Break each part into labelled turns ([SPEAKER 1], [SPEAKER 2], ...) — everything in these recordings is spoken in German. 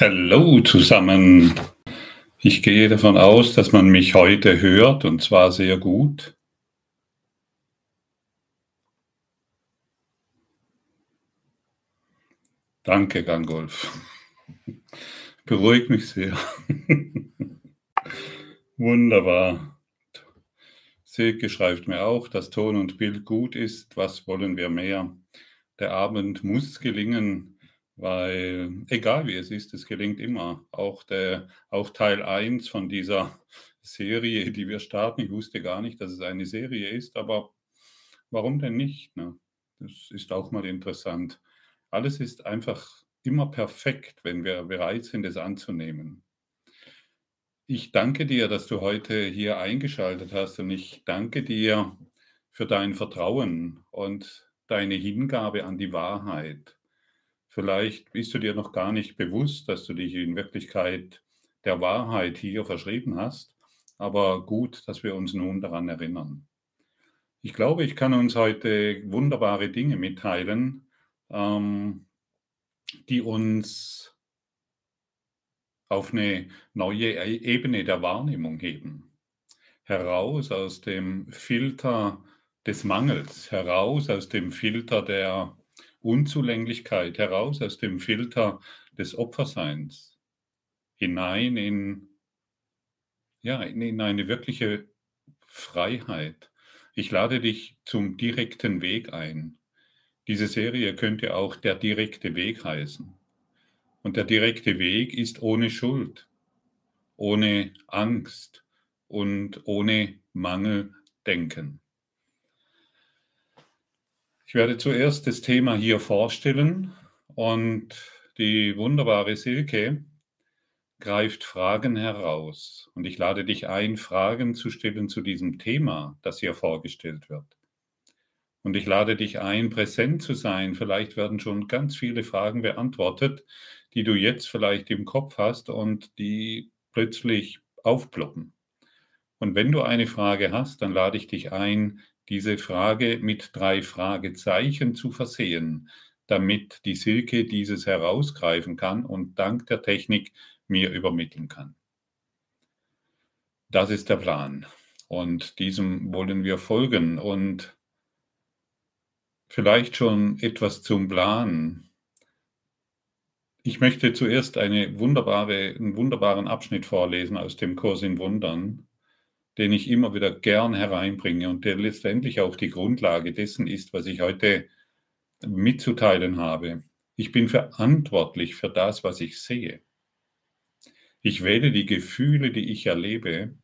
[SPEAKER 1] Hallo zusammen. Ich gehe davon aus, dass man mich heute hört und zwar sehr gut. Danke, Gangolf. Beruhigt mich sehr. Wunderbar. Silke schreibt mir auch, dass Ton und Bild gut ist. Was wollen wir mehr? Der Abend muss gelingen. Weil egal wie es ist, es gelingt immer. Auch, der, auch Teil 1 von dieser Serie, die wir starten, ich wusste gar nicht, dass es eine Serie ist, aber warum denn nicht? Ne? Das ist auch mal interessant. Alles ist einfach immer perfekt, wenn wir bereit sind, es anzunehmen. Ich danke dir, dass du heute hier eingeschaltet hast und ich danke dir für dein Vertrauen und deine Hingabe an die Wahrheit. Vielleicht bist du dir noch gar nicht bewusst, dass du dich in Wirklichkeit der Wahrheit hier verschrieben hast, aber gut, dass wir uns nun daran erinnern. Ich glaube, ich kann uns heute wunderbare Dinge mitteilen, ähm, die uns auf eine neue e-, Ebene der Wahrnehmung heben. Heraus aus dem Filter des Mangels, heraus aus dem Filter der Unzulänglichkeit heraus aus dem Filter des Opferseins hinein in, ja, in eine wirkliche Freiheit. Ich lade dich zum direkten Weg ein. Diese Serie könnte auch der direkte Weg heißen. Und der direkte Weg ist ohne Schuld, ohne Angst und ohne Mangeldenken. Ich werde zuerst das Thema hier vorstellen und die wunderbare Silke greift Fragen heraus. Und ich lade dich ein, Fragen zu stellen zu diesem Thema, das hier vorgestellt wird. Und ich lade dich ein, präsent zu sein. Vielleicht werden schon ganz viele Fragen beantwortet, die du jetzt vielleicht im Kopf hast und die plötzlich aufploppen. Und wenn du eine Frage hast, dann lade ich dich ein, diese Frage mit drei Fragezeichen zu versehen, damit die Silke dieses herausgreifen kann und dank der Technik mir übermitteln kann. Das ist der Plan und diesem wollen wir folgen und vielleicht schon etwas zum Plan. Ich möchte zuerst eine wunderbare, einen wunderbaren Abschnitt vorlesen aus dem Kurs in Wundern den ich immer wieder gern hereinbringe und der letztendlich auch die Grundlage dessen ist, was ich heute mitzuteilen habe. Ich bin verantwortlich für das, was ich sehe. Ich wähle die Gefühle, die ich erlebe,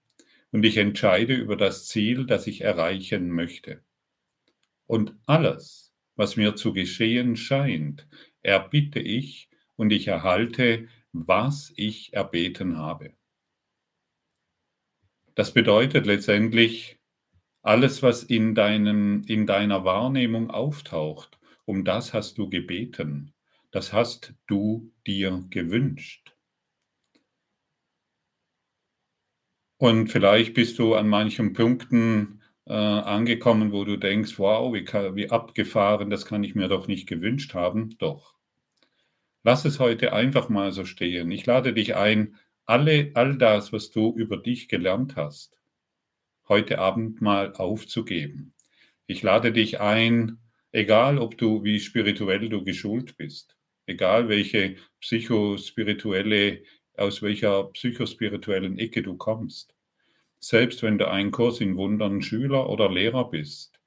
[SPEAKER 1] und ich entscheide über das Ziel, das ich erreichen möchte. Und alles, was mir zu geschehen scheint, erbitte ich und ich erhalte, was ich erbeten habe. Das bedeutet letztendlich, alles, was in, deinem, in deiner Wahrnehmung auftaucht, um das hast du gebeten, das hast du dir gewünscht. Und vielleicht bist du an manchen Punkten äh, angekommen, wo du denkst, wow, wie, wie abgefahren, das kann ich mir doch nicht gewünscht haben. Doch. Lass es heute einfach mal so stehen. Ich lade dich ein, alle, all das, was du über dich gelernt hast, heute Abend mal aufzugeben. Ich lade dich ein, egal ob du, wie spirituell du geschult bist, egal welche psychospirituelle, aus welcher psychospirituellen Ecke du kommst, selbst wenn du ein Kurs in Wundern Schüler oder Lehrer bist,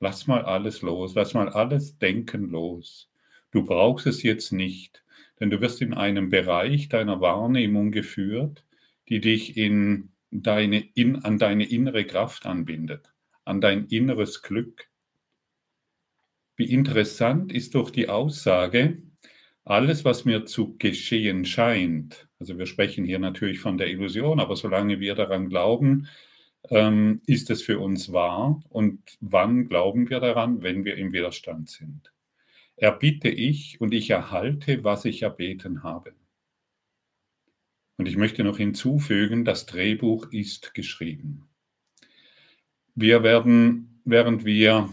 [SPEAKER 1] lass mal alles los, lass mal alles Denken los. Du brauchst es jetzt nicht. Denn du wirst in einem Bereich deiner Wahrnehmung geführt, die dich in deine, in, an deine innere Kraft anbindet, an dein inneres Glück. Wie interessant ist doch die Aussage, alles, was mir zu geschehen scheint, also wir sprechen hier natürlich von der Illusion, aber solange wir daran glauben, ähm, ist es für uns wahr. Und wann glauben wir daran, wenn wir im Widerstand sind? Erbitte ich und ich erhalte, was ich erbeten habe. Und ich möchte noch hinzufügen, das Drehbuch ist geschrieben. Wir werden, während wir,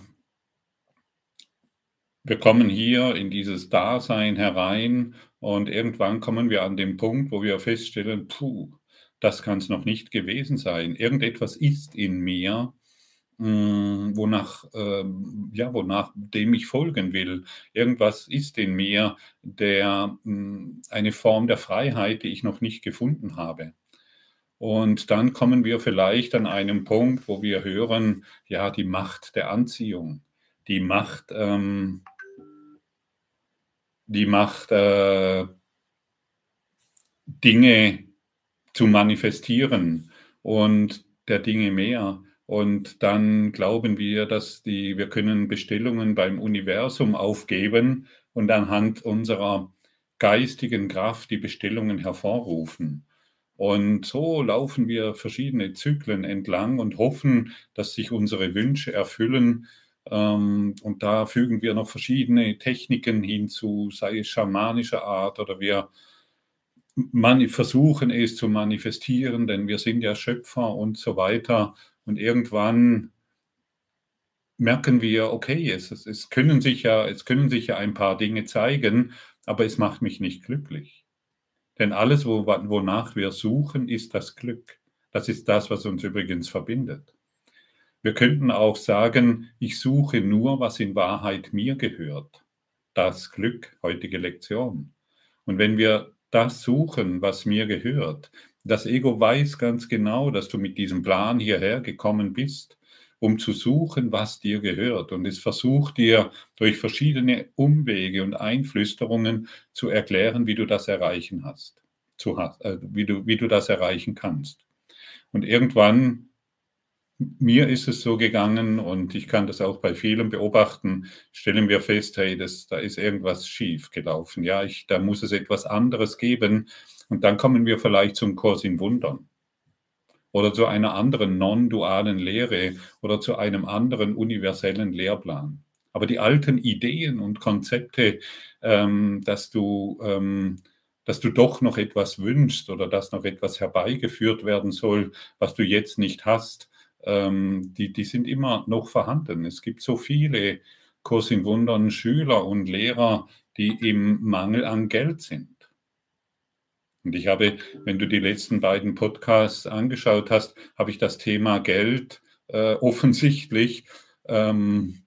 [SPEAKER 1] wir kommen hier in dieses Dasein herein Und irgendwann kommen wir an den Punkt, wo wir feststellen, puh, das kann es noch nicht gewesen sein. Irgendetwas ist in mir, wonach, äh, ja, wonach dem ich folgen will. Irgendwas ist in mir, der mh, hm, eine Form der Freiheit, die ich noch nicht gefunden habe. Und dann kommen wir vielleicht an einem Punkt, wo wir hören, ja, die Macht der Anziehung, die Macht, ähm, die Macht, äh, Dinge zu manifestieren und der Dinge mehr. Und dann glauben wir, dass die, wir können Bestellungen beim Universum aufgeben und anhand unserer geistigen Kraft die Bestellungen hervorrufen. Und so laufen wir verschiedene Zyklen entlang und hoffen, dass sich unsere Wünsche erfüllen. Ähm, und da fügen wir noch verschiedene Techniken hinzu, sei es schamanischer Art oder wir versuchen es zu manifestieren, denn wir sind ja Schöpfer und so weiter. Und irgendwann merken wir, okay, es, es, können sich ja, es können sich ja ein paar Dinge zeigen, aber es macht mich nicht glücklich. Denn alles, wo, wonach wir suchen, ist das Glück. Das ist das, was uns übrigens verbindet. Wir könnten auch sagen, ich suche nur, was in Wahrheit mir gehört. Das Glück, heutige Lektion. Und wenn wir das suchen, was mir gehört, das Ego weiß ganz genau, dass du mit diesem Plan hierher gekommen bist um zu suchen, was dir gehört. Und es versucht dir durch verschiedene Umwege und Einflüsterungen zu erklären, wie du das erreichen hast, zu, äh, wie, du, wie du das erreichen kannst. Und irgendwann, mir ist es so gegangen und ich kann das auch bei vielen beobachten, stellen wir fest, hey, das, da ist irgendwas schief gelaufen. Ja, ich, da muss es etwas anderes geben. Und dann kommen wir vielleicht zum Kurs in Wundern oder zu einer anderen non-dualen Lehre oder zu einem anderen universellen Lehrplan. Aber die alten Ideen und Konzepte, ähm, dass du ähm, dass du doch noch etwas wünschst oder dass noch etwas herbeigeführt werden soll, was du jetzt nicht hast, ähm, die, die sind immer noch vorhanden. Es gibt so viele Kurs in Wundern Schüler und Lehrer, die im Mangel an Geld sind. Und ich habe, wenn du die letzten beiden Podcasts angeschaut hast, habe ich das Thema Geld äh, offensichtlich ähm,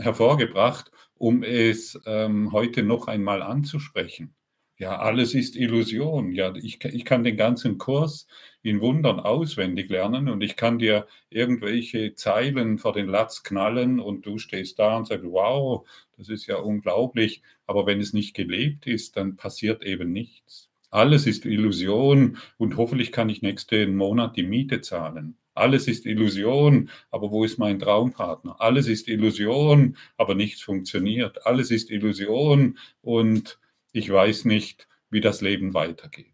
[SPEAKER 1] hervorgebracht, um es ähm, heute noch einmal anzusprechen. Ja, alles ist Illusion. Ja, ich, ich kann den ganzen Kurs in Wundern auswendig lernen und ich kann dir irgendwelche Zeilen vor den Latz knallen und du stehst da und sagst, wow, das ist ja unglaublich. Aber wenn es nicht gelebt ist, dann passiert eben nichts. Alles ist Illusion und hoffentlich kann ich nächsten Monat die Miete zahlen. Alles ist Illusion, aber wo ist mein Traumpartner? Alles ist Illusion, aber nichts funktioniert. Alles ist Illusion und ich weiß nicht, wie das Leben weitergeht.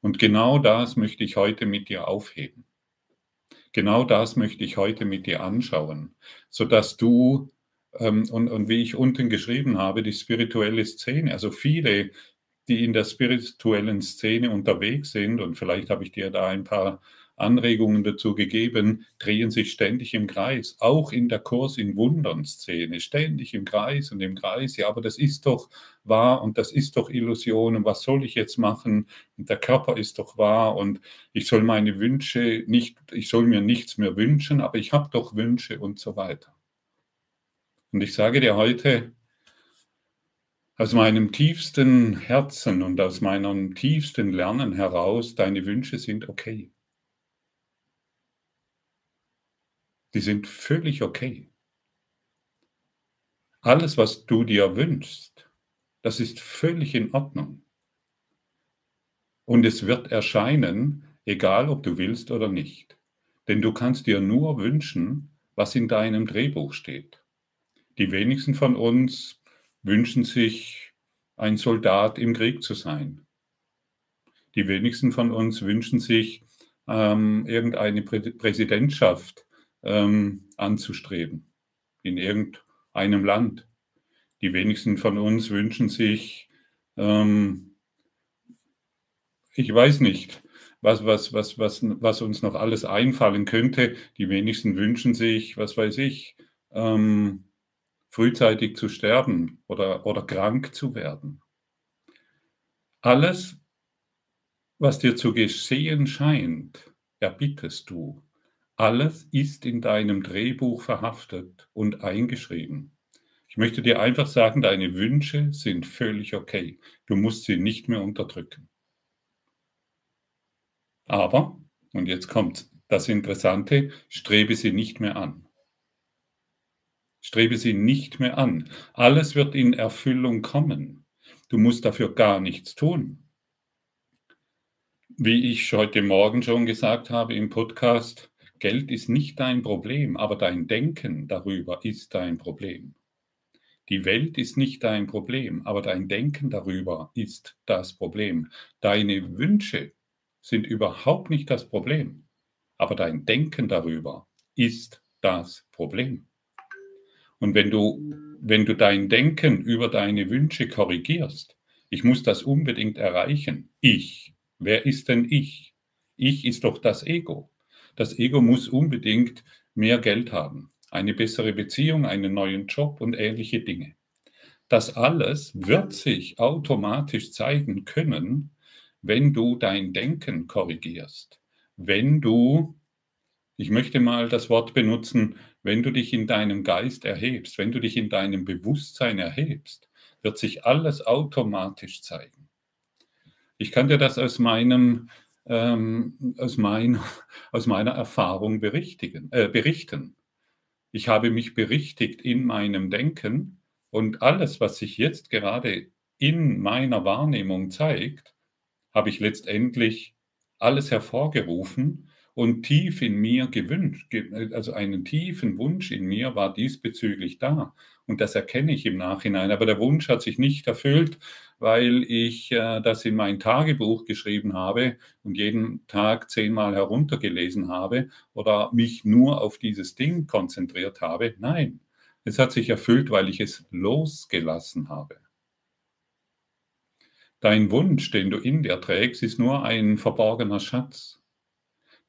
[SPEAKER 1] Und genau das möchte ich heute mit dir aufheben. Genau das möchte ich heute mit dir anschauen, sodass du, ähm, und, und wie ich unten geschrieben habe, die spirituelle Szene, also viele die in der spirituellen Szene unterwegs sind, und vielleicht habe ich dir da ein paar Anregungen dazu gegeben, drehen sich ständig im Kreis, auch in der Kurs in Wundern Szene, ständig im Kreis und im Kreis. Ja, aber das ist doch wahr und das ist doch Illusion und was soll ich jetzt machen? Und der Körper ist doch wahr und ich soll meine Wünsche nicht, ich soll mir nichts mehr wünschen, aber ich habe doch Wünsche und so weiter. Und ich sage dir heute, aus meinem tiefsten Herzen und aus meinem tiefsten Lernen heraus, deine Wünsche sind okay. Die sind völlig okay. Alles, was du dir wünschst, das ist völlig in Ordnung. Und es wird erscheinen, egal ob du willst oder nicht. Denn du kannst dir nur wünschen, was in deinem Drehbuch steht. Die wenigsten von uns wünschen sich, ein Soldat im Krieg zu sein. Die wenigsten von uns wünschen sich, ähm, irgendeine Prä Präsidentschaft ähm, anzustreben in irgendeinem Land. Die wenigsten von uns wünschen sich, ähm, ich weiß nicht, was, was, was, was, was uns noch alles einfallen könnte. Die wenigsten wünschen sich, was weiß ich, ähm, frühzeitig zu sterben oder, oder krank zu werden. Alles, was dir zu geschehen scheint, erbittest du. Alles ist in deinem Drehbuch verhaftet und eingeschrieben. Ich möchte dir einfach sagen, deine Wünsche sind völlig okay. Du musst sie nicht mehr unterdrücken. Aber, und jetzt kommt das Interessante, strebe sie nicht mehr an. Strebe sie nicht mehr an. Alles wird in Erfüllung kommen. Du musst dafür gar nichts tun. Wie ich heute Morgen schon gesagt habe im Podcast, Geld ist nicht dein Problem, aber dein Denken darüber ist dein Problem. Die Welt ist nicht dein Problem, aber dein Denken darüber ist das Problem. Deine Wünsche sind überhaupt nicht das Problem, aber dein Denken darüber ist das Problem. Und wenn du, wenn du dein Denken über deine Wünsche korrigierst, ich muss das unbedingt erreichen, ich Wer ist denn ich? Ich ist doch das Ego. Das Ego muss unbedingt mehr Geld haben, eine bessere Beziehung, einen neuen Job und ähnliche Dinge. Das alles wird sich automatisch zeigen können, wenn du dein Denken korrigierst, wenn du, ich möchte mal das Wort benutzen, wenn du dich in deinem Geist erhebst, wenn du dich in deinem Bewusstsein erhebst, wird sich alles automatisch zeigen. Ich kann dir das aus meinem ähm, aus, mein, aus meiner Erfahrung berichtigen, äh, berichten. Ich habe mich berichtigt in meinem Denken und alles, was sich jetzt gerade in meiner Wahrnehmung zeigt, habe ich letztendlich alles hervorgerufen und tief in mir gewünscht, also einen tiefen Wunsch in mir war diesbezüglich da. Und das erkenne ich im Nachhinein. Aber der Wunsch hat sich nicht erfüllt, weil ich äh, das in mein Tagebuch geschrieben habe und jeden Tag zehnmal heruntergelesen habe oder mich nur auf dieses Ding konzentriert habe. Nein, es hat sich erfüllt, weil ich es losgelassen habe. Dein Wunsch, den du in dir trägst, ist nur ein verborgener Schatz.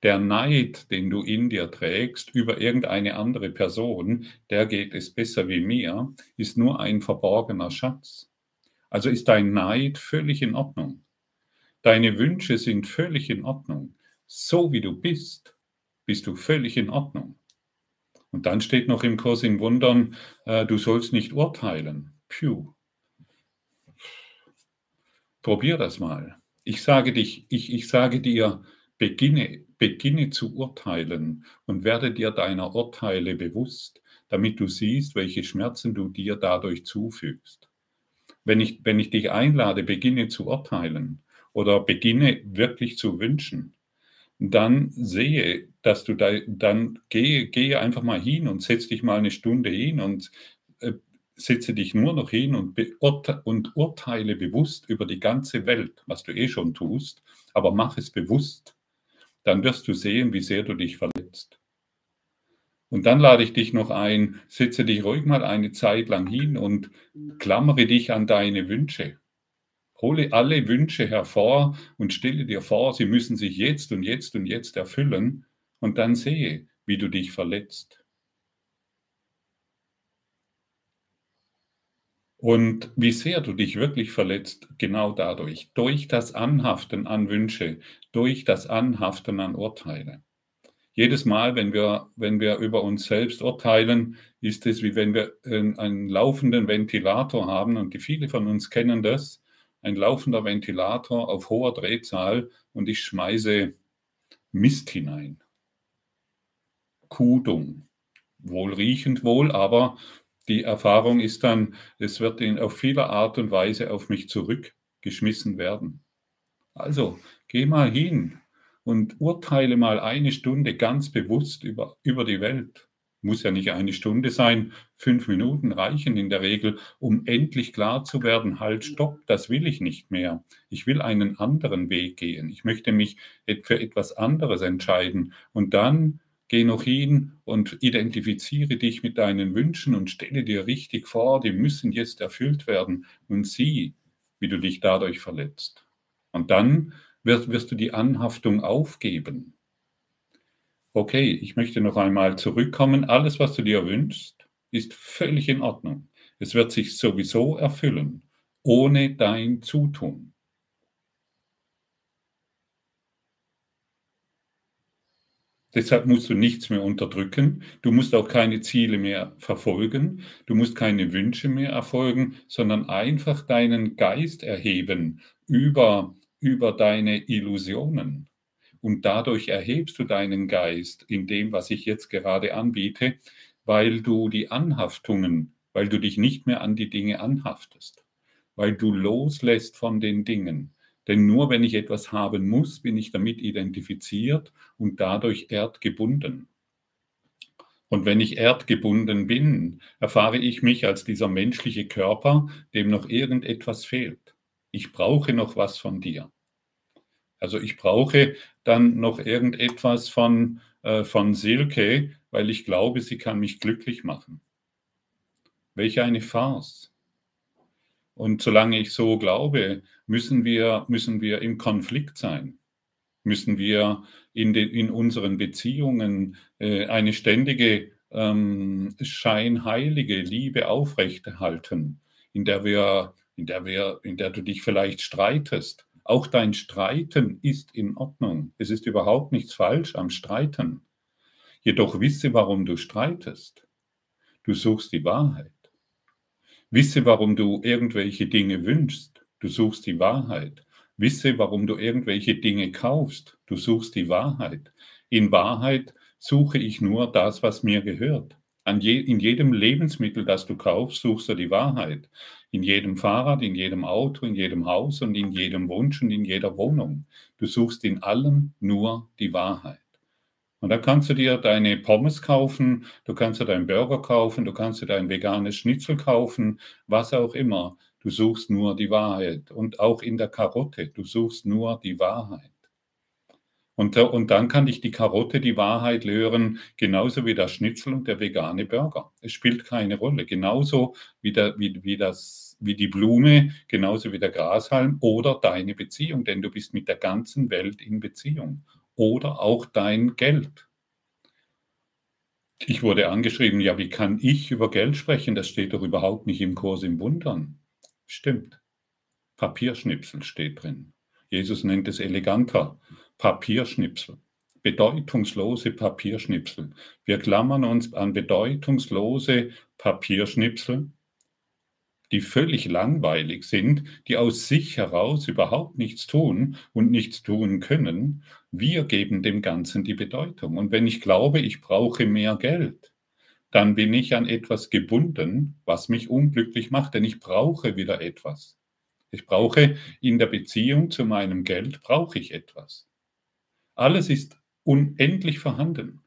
[SPEAKER 1] Der Neid, den du in dir trägst über irgendeine andere Person, der geht es besser wie mir, ist nur ein verborgener Schatz. Also ist dein Neid völlig in Ordnung. Deine Wünsche sind völlig in Ordnung. So wie du bist, bist du völlig in Ordnung. Und dann steht noch im Kurs in Wundern, äh, du sollst nicht urteilen. Puh. Probier das mal. Ich sage, dich, ich, ich sage dir, beginne, beginne zu urteilen und werde dir deiner Urteile bewusst, damit du siehst, welche Schmerzen du dir dadurch zufügst wenn ich, wenn ich dich einlade, beginne zu urteilen oder beginne wirklich zu wünschen, dann sehe, dass du da, dann gehe, gehe einfach mal hin und setz dich mal eine Stunde hin und äh, setze dich nur noch hin und, und urteile bewusst über die ganze Welt, was du eh schon tust, aber mach es bewusst. Dann wirst du sehen, wie sehr du dich verletzt. Und dann lade ich dich noch ein, setze dich ruhig mal eine Zeit lang hin und klammere dich an deine Wünsche. Hole alle Wünsche hervor und stelle dir vor, sie müssen sich jetzt und jetzt und jetzt erfüllen und dann sehe, wie du dich verletzt. Und wie sehr du dich wirklich verletzt, genau dadurch, durch das Anhaften an Wünsche, durch das Anhaften an Urteile. Jedes Mal, wenn wir, wenn wir über uns selbst urteilen, ist es wie wenn wir einen laufenden Ventilator haben und die viele von uns kennen das, ein laufender Ventilator auf hoher Drehzahl und ich schmeiße Mist hinein. Kudung. Wohlriechend wohl, aber die Erfahrung ist dann, es wird in, auf viele Art und Weise auf mich zurückgeschmissen werden. Also, geh mal hin, und urteile mal eine Stunde ganz bewusst über, über die Welt. Muss ja nicht eine Stunde sein, fünf Minuten reichen in der Regel, um endlich klar zu werden, halt, stopp, das will ich nicht mehr. Ich will einen anderen Weg gehen. Ich möchte mich für etwas anderes entscheiden. Und dann geh noch hin und identifiziere dich mit deinen Wünschen und stelle dir richtig vor, die müssen jetzt erfüllt werden und sieh, wie du dich dadurch verletzt. Und dann wirst, wirst du die Anhaftung aufgeben. Okay, ich möchte noch einmal zurückkommen. Alles, was du dir wünschst, ist völlig in Ordnung. Es wird sich sowieso erfüllen, ohne dein Zutun. Deshalb musst du nichts mehr unterdrücken. Du musst auch keine Ziele mehr verfolgen. Du musst keine Wünsche mehr erfolgen, sondern einfach deinen Geist erheben über über deine Illusionen. Und dadurch erhebst du deinen Geist in dem, was ich jetzt gerade anbiete, weil du die Anhaftungen, weil du dich nicht mehr an die Dinge anhaftest, weil du loslässt von den Dingen. Denn nur wenn ich etwas haben muss, bin ich damit identifiziert und dadurch erdgebunden. Und wenn ich erdgebunden bin, erfahre ich mich als dieser menschliche Körper, dem noch irgendetwas fehlt. Ich brauche noch was von dir. Also ich brauche dann noch irgendetwas von, äh, von Silke, weil ich glaube, sie kann mich glücklich machen. Welch eine Farce. Und solange ich so glaube, müssen wir, müssen wir im Konflikt sein. Müssen wir in, den, in unseren Beziehungen äh, eine ständige ähm, scheinheilige Liebe aufrechterhalten, in der wir, in der wir, in der du dich vielleicht streitest. Auch dein Streiten ist in Ordnung. Es ist überhaupt nichts falsch am Streiten. Jedoch wisse, warum du streitest. Du suchst die Wahrheit. Wisse, warum du irgendwelche Dinge wünschst. Du suchst die Wahrheit. Wisse, warum du irgendwelche Dinge kaufst. Du suchst die Wahrheit. In Wahrheit suche ich nur das, was mir gehört. Je, in jedem Lebensmittel, das du kaufst, suchst du die Wahrheit. In jedem Fahrrad, in jedem Auto, in jedem Haus und in jedem Wunsch und in jeder Wohnung. Du suchst in allem nur die Wahrheit. Und da kannst du dir deine Pommes kaufen, du kannst dir deinen Burger kaufen, du kannst dir dein veganes Schnitzel kaufen, was auch immer. Du suchst nur die Wahrheit. Und auch in der Karotte, du suchst nur die Wahrheit. Und, und dann kann dich die Karotte die Wahrheit lehren, genauso wie der Schnitzel und der vegane Burger. Es spielt keine Rolle. Genauso wie, der, wie, wie, das, wie die Blume, genauso wie der Grashalm oder deine Beziehung, denn du bist mit der ganzen Welt in Beziehung oder auch dein Geld. Ich wurde angeschrieben, ja, wie kann ich über Geld sprechen? Das steht doch überhaupt nicht im Kurs im Wundern. Stimmt. Papierschnipsel steht drin. Jesus nennt es eleganter. Papierschnipsel. Bedeutungslose Papierschnipsel. Wir klammern uns an bedeutungslose Papierschnipsel die völlig langweilig sind, die aus sich heraus überhaupt nichts tun und nichts tun können, wir geben dem Ganzen die Bedeutung. Und wenn ich glaube, ich brauche mehr Geld, dann bin ich an etwas gebunden, was mich unglücklich macht, denn ich brauche wieder etwas. Ich brauche in der Beziehung zu meinem Geld, brauche ich etwas. Alles ist unendlich vorhanden.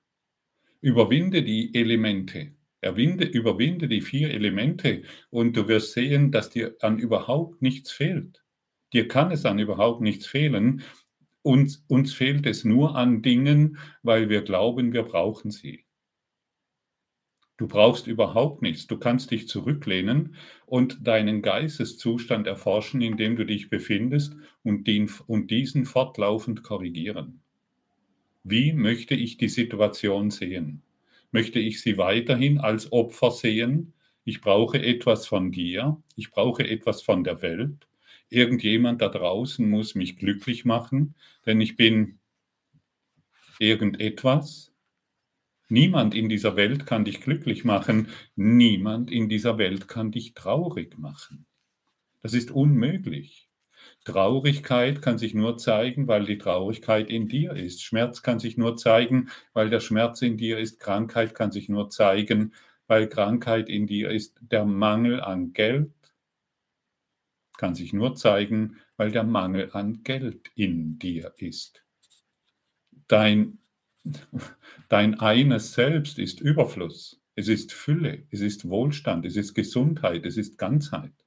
[SPEAKER 1] Überwinde die Elemente, Erwinde, überwinde die vier Elemente und du wirst sehen, dass dir an überhaupt nichts fehlt. Dir kann es an überhaupt nichts fehlen. Uns, uns fehlt es nur an Dingen, weil wir glauben, wir brauchen sie. Du brauchst überhaupt nichts. Du kannst dich zurücklehnen und deinen Geisteszustand erforschen, in dem du dich befindest und, den, und diesen fortlaufend korrigieren. Wie möchte ich die Situation sehen? möchte ich sie weiterhin als Opfer sehen. Ich brauche etwas von dir, ich brauche etwas von der Welt. Irgendjemand da draußen muss mich glücklich machen, denn ich bin irgendetwas. Niemand in dieser Welt kann dich glücklich machen, niemand in dieser Welt kann dich traurig machen. Das ist unmöglich. Traurigkeit kann sich nur zeigen, weil die Traurigkeit in dir ist. Schmerz kann sich nur zeigen, weil der Schmerz in dir ist. Krankheit kann sich nur zeigen, weil Krankheit in dir ist. Der Mangel an Geld kann sich nur zeigen, weil der Mangel an Geld in dir ist. Dein, dein eines Selbst ist Überfluss. Es ist Fülle, es ist Wohlstand, es ist Gesundheit, es ist Ganzheit.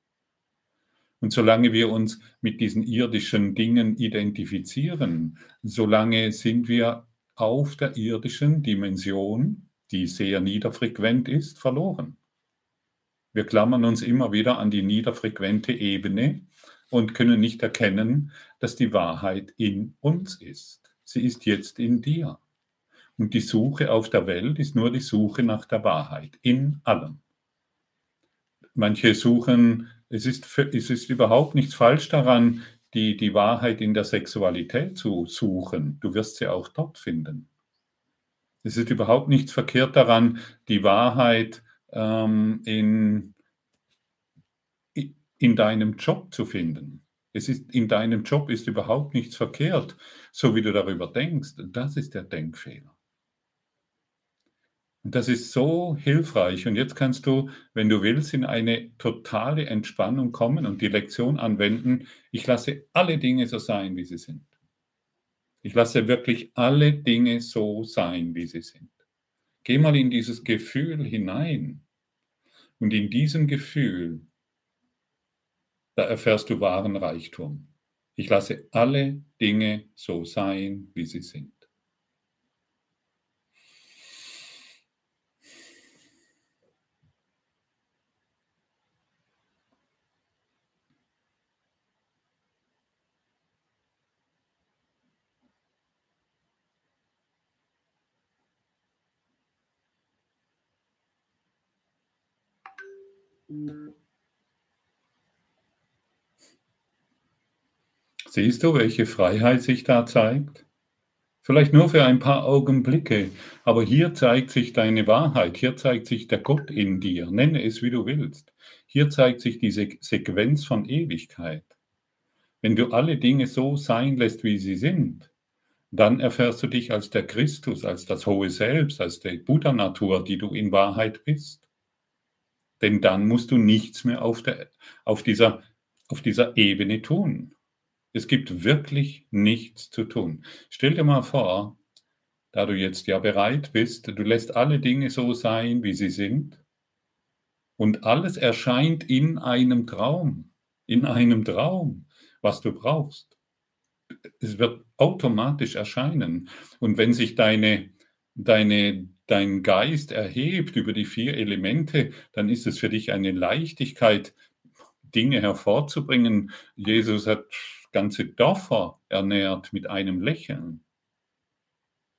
[SPEAKER 1] Und solange wir uns mit diesen irdischen Dingen identifizieren, solange sind wir auf der irdischen Dimension, die sehr niederfrequent ist, verloren. Wir klammern uns immer wieder an die niederfrequente Ebene und können nicht erkennen, dass die Wahrheit in uns ist. Sie ist jetzt in dir. Und die Suche auf der Welt ist nur die Suche nach der Wahrheit, in allem. Manche suchen es ist, es ist überhaupt nichts falsch daran, die, die Wahrheit in der Sexualität zu suchen. Du wirst sie auch dort finden. Es ist überhaupt nichts verkehrt daran, die Wahrheit ähm, in, in deinem Job zu finden. Es ist in deinem Job ist überhaupt nichts verkehrt, so wie du darüber denkst. Das ist der Denkfehler. Und das ist so hilfreich. Und jetzt kannst du, wenn du willst, in eine totale Entspannung kommen und die Lektion anwenden. Ich lasse alle Dinge so sein, wie sie sind. Ich lasse wirklich alle Dinge so sein, wie sie sind. Geh mal in dieses Gefühl hinein. Und in diesem Gefühl, da erfährst du wahren Reichtum. Ich lasse alle Dinge so sein, wie sie sind. Siehst du, welche Freiheit sich da zeigt? Vielleicht nur für ein paar Augenblicke, aber hier zeigt sich deine Wahrheit, hier zeigt sich der Gott in dir, nenne es wie du willst. Hier zeigt sich diese Sequenz von Ewigkeit. Wenn du alle Dinge so sein lässt, wie sie sind, dann erfährst du dich als der Christus, als das hohe Selbst, als die Buddha-Natur, die du in Wahrheit bist. Denn dann musst du nichts mehr auf, der, auf, dieser, auf dieser Ebene tun. Es gibt wirklich nichts zu tun. Stell dir mal vor, da du jetzt ja bereit bist, du lässt alle Dinge so sein, wie sie sind, und alles erscheint in einem Traum, in einem Traum, was du brauchst. Es wird automatisch erscheinen. Und wenn sich deine, deine, dein Geist erhebt über die vier Elemente, dann ist es für dich eine Leichtigkeit, Dinge hervorzubringen. Jesus hat ganze Dörfer ernährt mit einem Lächeln.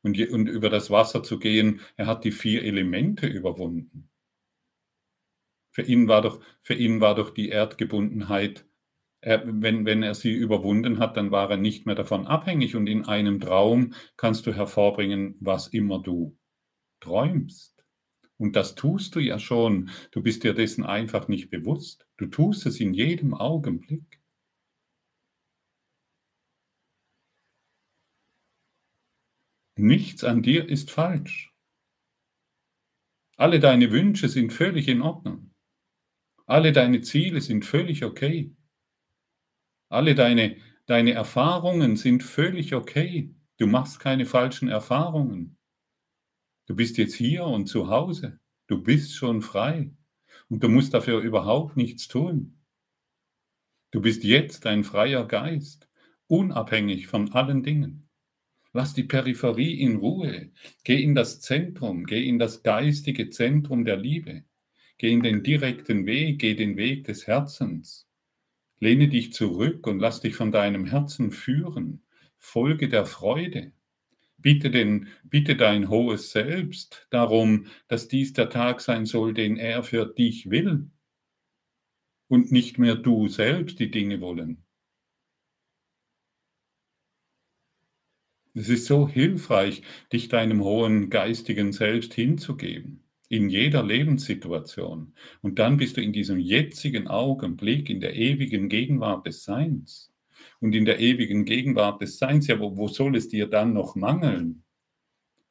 [SPEAKER 1] Und, und über das Wasser zu gehen, er hat die vier Elemente überwunden. Für ihn war doch, für ihn war doch die Erdgebundenheit, er, wenn, wenn er sie überwunden hat, dann war er nicht mehr davon abhängig und in einem Traum kannst du hervorbringen, was immer du träumst. Und das tust du ja schon. Du bist dir dessen einfach nicht bewusst. Du tust es in jedem Augenblick. Nichts an dir ist falsch. Alle deine Wünsche sind völlig in Ordnung. Alle deine Ziele sind völlig okay. Alle deine, deine Erfahrungen sind völlig okay. Du machst keine falschen Erfahrungen. Du bist jetzt hier und zu Hause. Du bist schon frei. Und du musst dafür überhaupt nichts tun. Du bist jetzt ein freier Geist, unabhängig von allen Dingen. Lass die Peripherie in Ruhe. Geh in das Zentrum, geh in das geistige Zentrum der Liebe. Geh in den direkten Weg, geh den Weg des Herzens. Lehne dich zurück und lass dich von deinem Herzen führen. Folge der Freude. Bitte, den, bitte dein hohes Selbst darum, dass dies der Tag sein soll, den er für dich will und nicht mehr du selbst die Dinge wollen. Es ist so hilfreich, dich deinem hohen geistigen Selbst hinzugeben, in jeder Lebenssituation. Und dann bist du in diesem jetzigen Augenblick, in der ewigen Gegenwart des Seins und in der ewigen Gegenwart des Seins, ja, wo, wo soll es dir dann noch mangeln?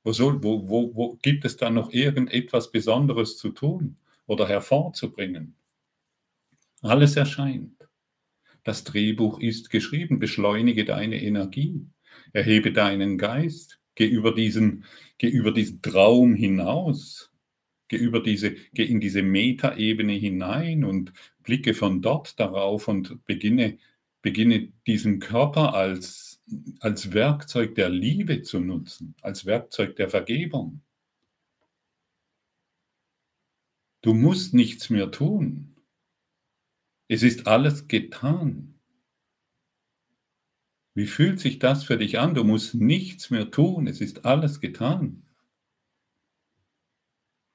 [SPEAKER 1] Wo, soll, wo, wo, wo gibt es dann noch irgendetwas Besonderes zu tun oder hervorzubringen? Alles erscheint. Das Drehbuch ist geschrieben. Beschleunige deine Energie. Erhebe deinen Geist. Geh über diesen, geh über diesen Traum hinaus. Geh, über diese, geh in diese Metaebene hinein und blicke von dort darauf und beginne beginne diesen Körper als, als Werkzeug der Liebe zu nutzen, als Werkzeug der Vergebung. Du musst nichts mehr tun. Es ist alles getan. Wie fühlt sich das für dich an? Du musst nichts mehr tun. Es ist alles getan.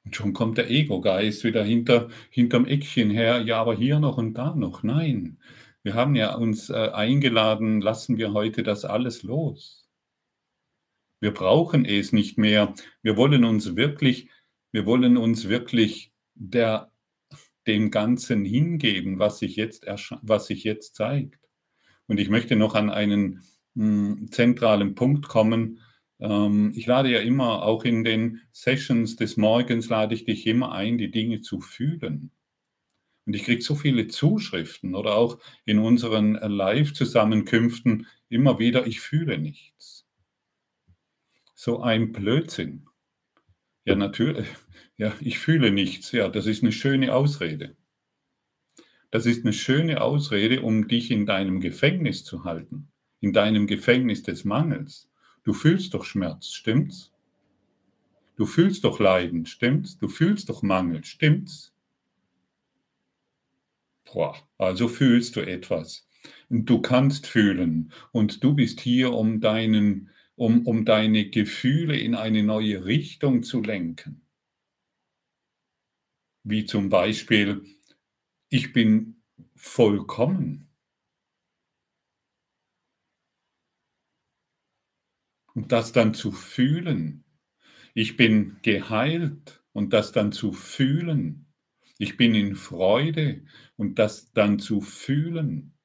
[SPEAKER 1] Und schon kommt der Ego-Geist wieder hinter, hinterm Eckchen her. Ja, aber hier noch und da noch. Nein, wir haben ja uns äh, eingeladen, lassen wir heute das alles los. Wir brauchen es nicht mehr. Wir wollen uns wirklich, wir wollen uns wirklich der, dem Ganzen hingeben, was sich jetzt, was sich jetzt zeigt. Und ich möchte noch an einen mh, hm, zentralen Punkt kommen. Ähm, ich lade ja immer, auch in den Sessions des Morgens, lade ich dich immer ein, die Dinge zu fühlen. Und ich kriege so viele Zuschriften oder auch in unseren Live-Zusammenkünften immer wieder, ich fühle nichts. So ein Blödsinn. Ja, natürlich. Ja, ich fühle nichts. Ja, das ist eine schöne Ausrede. Das ist eine schöne Ausrede, um dich in deinem Gefängnis zu halten, in deinem Gefängnis des Mangels. Du fühlst doch Schmerz, stimmt's? Du fühlst doch Leiden, stimmt's? Du fühlst doch Mangel, stimmt's? Boah, also fühlst du etwas. Du kannst fühlen und du bist hier, um, deinen, um, um deine Gefühle in eine neue Richtung zu lenken. Wie zum Beispiel, ich bin vollkommen. Und das dann zu fühlen. Ich bin geheilt und das dann zu fühlen. Ich bin in Freude und das dann zu fühlen.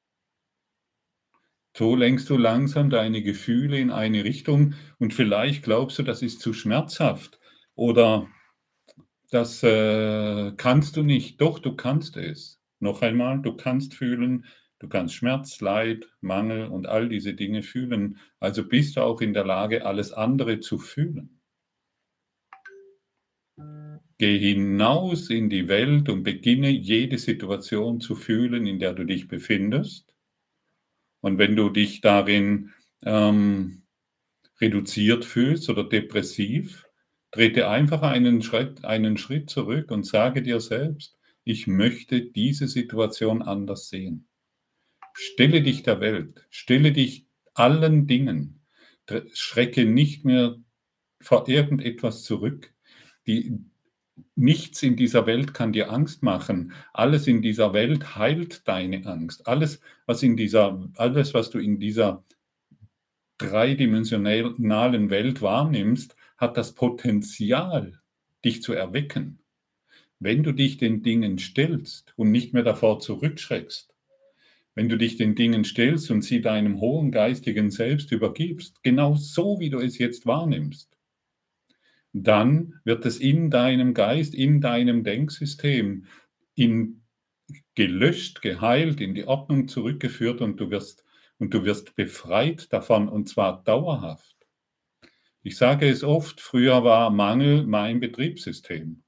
[SPEAKER 1] So lenkst du langsam deine Gefühle in eine Richtung und vielleicht glaubst du, das ist zu schmerzhaft oder das äh, kannst du nicht. Doch, du kannst es. Noch einmal, du kannst fühlen, du kannst Schmerz, Leid, Mangel und all diese Dinge fühlen. Also bist du auch in der Lage, alles andere zu fühlen. Geh hinaus in die Welt und beginne jede Situation zu fühlen, in der du dich befindest. Und wenn du dich darin ähm, reduziert fühlst oder depressiv, trete einfach einen Schritt, einen Schritt zurück und sage dir selbst, ich möchte diese Situation anders sehen. Stelle dich der Welt, stelle dich allen Dingen, schrecke nicht mehr vor irgendetwas zurück. Die, Nichts in dieser Welt kann dir Angst machen. Alles in dieser Welt heilt deine Angst. Alles, was in dieser, alles, was du in dieser dreidimensionalen Welt wahrnimmst, hat das Potenzial, dich zu erwecken. Wenn du dich den Dingen stellst und nicht mehr davor zurückschreckst, wenn du dich den Dingen stellst und sie deinem hohen geistigen Selbst übergibst, genau so, wie du es jetzt wahrnimmst, dann wird es in deinem Geist, in deinem Denksystem in, gelöscht, geheilt, in die Ordnung zurückgeführt und du wirst und du wirst befreit davon und zwar dauerhaft. Ich sage es oft, früher war Mangel mein Betriebssystem.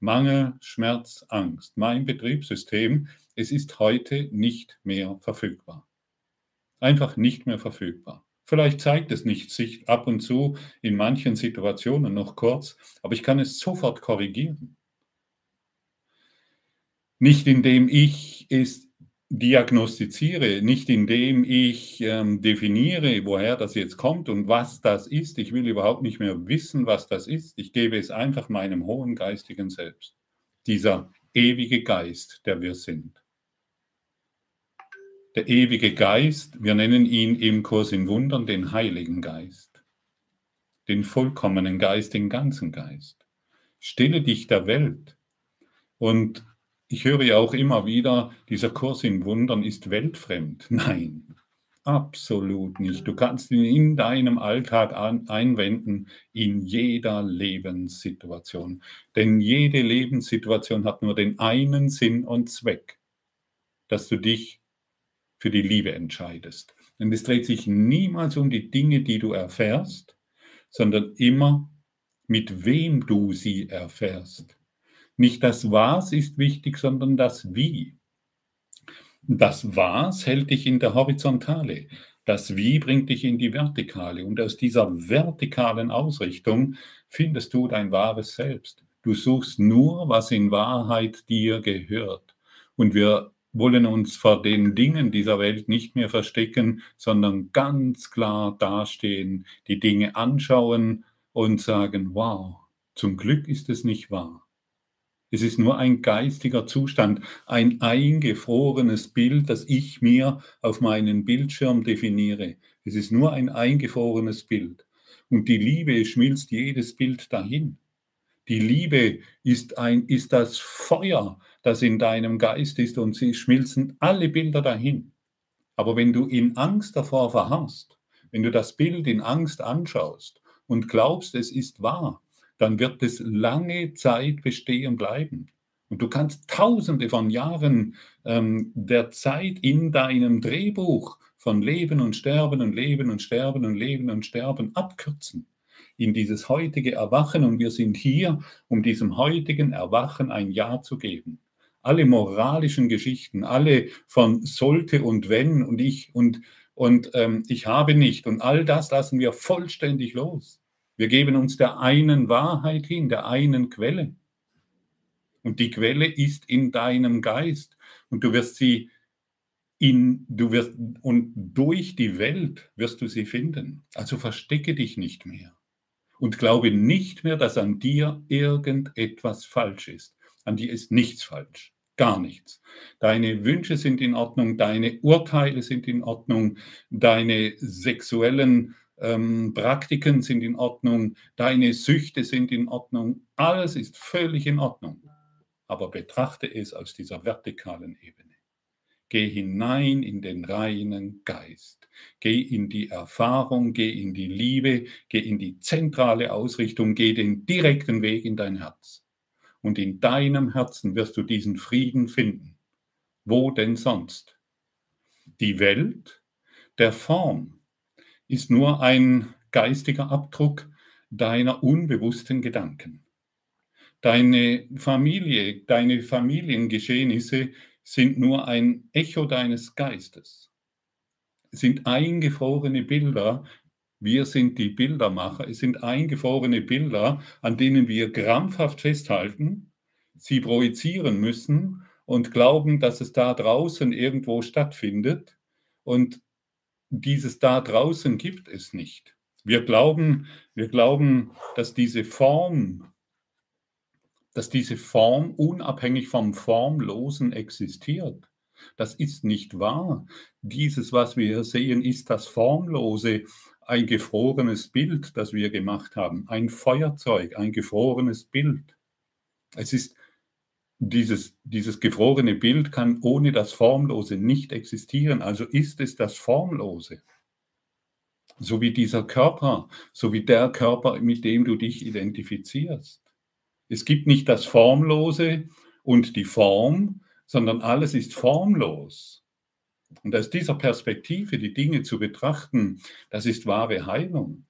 [SPEAKER 1] Mangel, Schmerz, Angst, mein Betriebssystem, es ist heute nicht mehr verfügbar. Einfach nicht mehr verfügbar. Vielleicht zeigt es nicht sich ab und zu in manchen Situationen noch kurz, aber ich kann es sofort korrigieren. Nicht indem ich es diagnostiziere, nicht indem ich ähm, definiere, woher das jetzt kommt und was das ist. Ich will überhaupt nicht mehr wissen, was das ist. Ich gebe es einfach meinem hohen geistigen Selbst. Dieser ewige Geist, der wir sind der ewige Geist, wir nennen ihn im Kurs in Wundern den Heiligen Geist, den vollkommenen Geist, den ganzen Geist. Stille dich der Welt. Und ich höre ja auch immer wieder, dieser Kurs in Wundern ist weltfremd. Nein, absolut nicht. Du kannst ihn in deinem Alltag an, einwenden, in jeder Lebenssituation. Denn jede Lebenssituation hat nur den einen Sinn und Zweck, dass du dich für die Liebe entscheidest. Denn es dreht sich niemals um die Dinge, die du erfährst, sondern immer, mit wem du sie erfährst. Nicht das Was ist wichtig, sondern das Wie. Das Was hält dich in der Horizontale. Das Wie bringt dich in die Vertikale. Und aus dieser vertikalen Ausrichtung findest du dein wahres Selbst. Du suchst nur, was in Wahrheit dir gehört. Und wir wollen uns vor den Dingen dieser Welt nicht mehr verstecken, sondern ganz klar dastehen, die Dinge anschauen und sagen, wow, zum Glück ist es nicht wahr. Es ist nur ein geistiger Zustand, ein eingefrorenes Bild, das ich mir auf meinen Bildschirm definiere. Es ist nur ein eingefrorenes Bild. und die Liebe schmilzt jedes Bild dahin. Die Liebe ist, ein, ist das Feuer, das in deinem Geist ist und sie schmilzen alle Bilder dahin. Aber wenn du in Angst davor verharrst, wenn du das Bild in Angst anschaust und glaubst, es ist wahr, dann wird es lange Zeit bestehen bleiben. Und du kannst tausende von Jahren ähm, der Zeit in deinem Drehbuch von Leben und Sterben und Leben und Sterben und Leben und Sterben abkürzen in dieses heutige Erwachen. Und wir sind hier, um diesem heutigen Erwachen ein Ja zu geben. Alle moralischen Geschichten, alle von sollte und wenn und ich und, und ähm, ich habe nicht und all das lassen wir vollständig los. Wir geben uns der einen Wahrheit hin, der einen Quelle. Und die Quelle ist in deinem Geist. Und du wirst sie in, du wirst, und durch die Welt wirst du sie finden. Also verstecke dich nicht mehr. Und glaube nicht mehr, dass an dir irgendetwas falsch ist. An dir ist nichts falsch. Gar nichts. Deine Wünsche sind in Ordnung, deine Urteile sind in Ordnung, deine sexuellen ähm, Praktiken sind in Ordnung, deine Süchte sind in Ordnung, alles ist völlig in Ordnung. Aber betrachte es aus dieser vertikalen Ebene. Geh hinein in den reinen Geist. Geh in die Erfahrung, geh in die Liebe, geh in die zentrale Ausrichtung, geh den direkten Weg in dein Herz. Und in deinem Herzen wirst du diesen Frieden finden. Wo denn sonst? Die Welt der Form ist nur ein geistiger Abdruck deiner unbewussten Gedanken. Deine Familie, deine Familiengeschehnisse sind nur ein Echo deines Geistes, sind eingefrorene Bilder. Wir sind die Bildermacher. Es sind eingefrorene Bilder, an denen wir krampfhaft festhalten, sie projizieren müssen und glauben, dass es da draußen irgendwo stattfindet. Und dieses da draußen gibt es nicht. Wir glauben, wir glauben, dass diese Form, dass diese Form unabhängig vom Formlosen existiert. Das ist nicht wahr. Dieses, was wir hier sehen, ist das Formlose, ein gefrorenes Bild, das wir gemacht haben, ein Feuerzeug, ein gefrorenes Bild. Es ist dieses, dieses gefrorene Bild kann ohne das Formlose nicht existieren. Also ist es das Formlose. So wie dieser Körper, so wie der Körper, mit dem du dich identifizierst. Es gibt nicht das Formlose und die Form, sondern alles ist formlos. Und aus dieser Perspektive die Dinge zu betrachten, das ist wahre Heilung.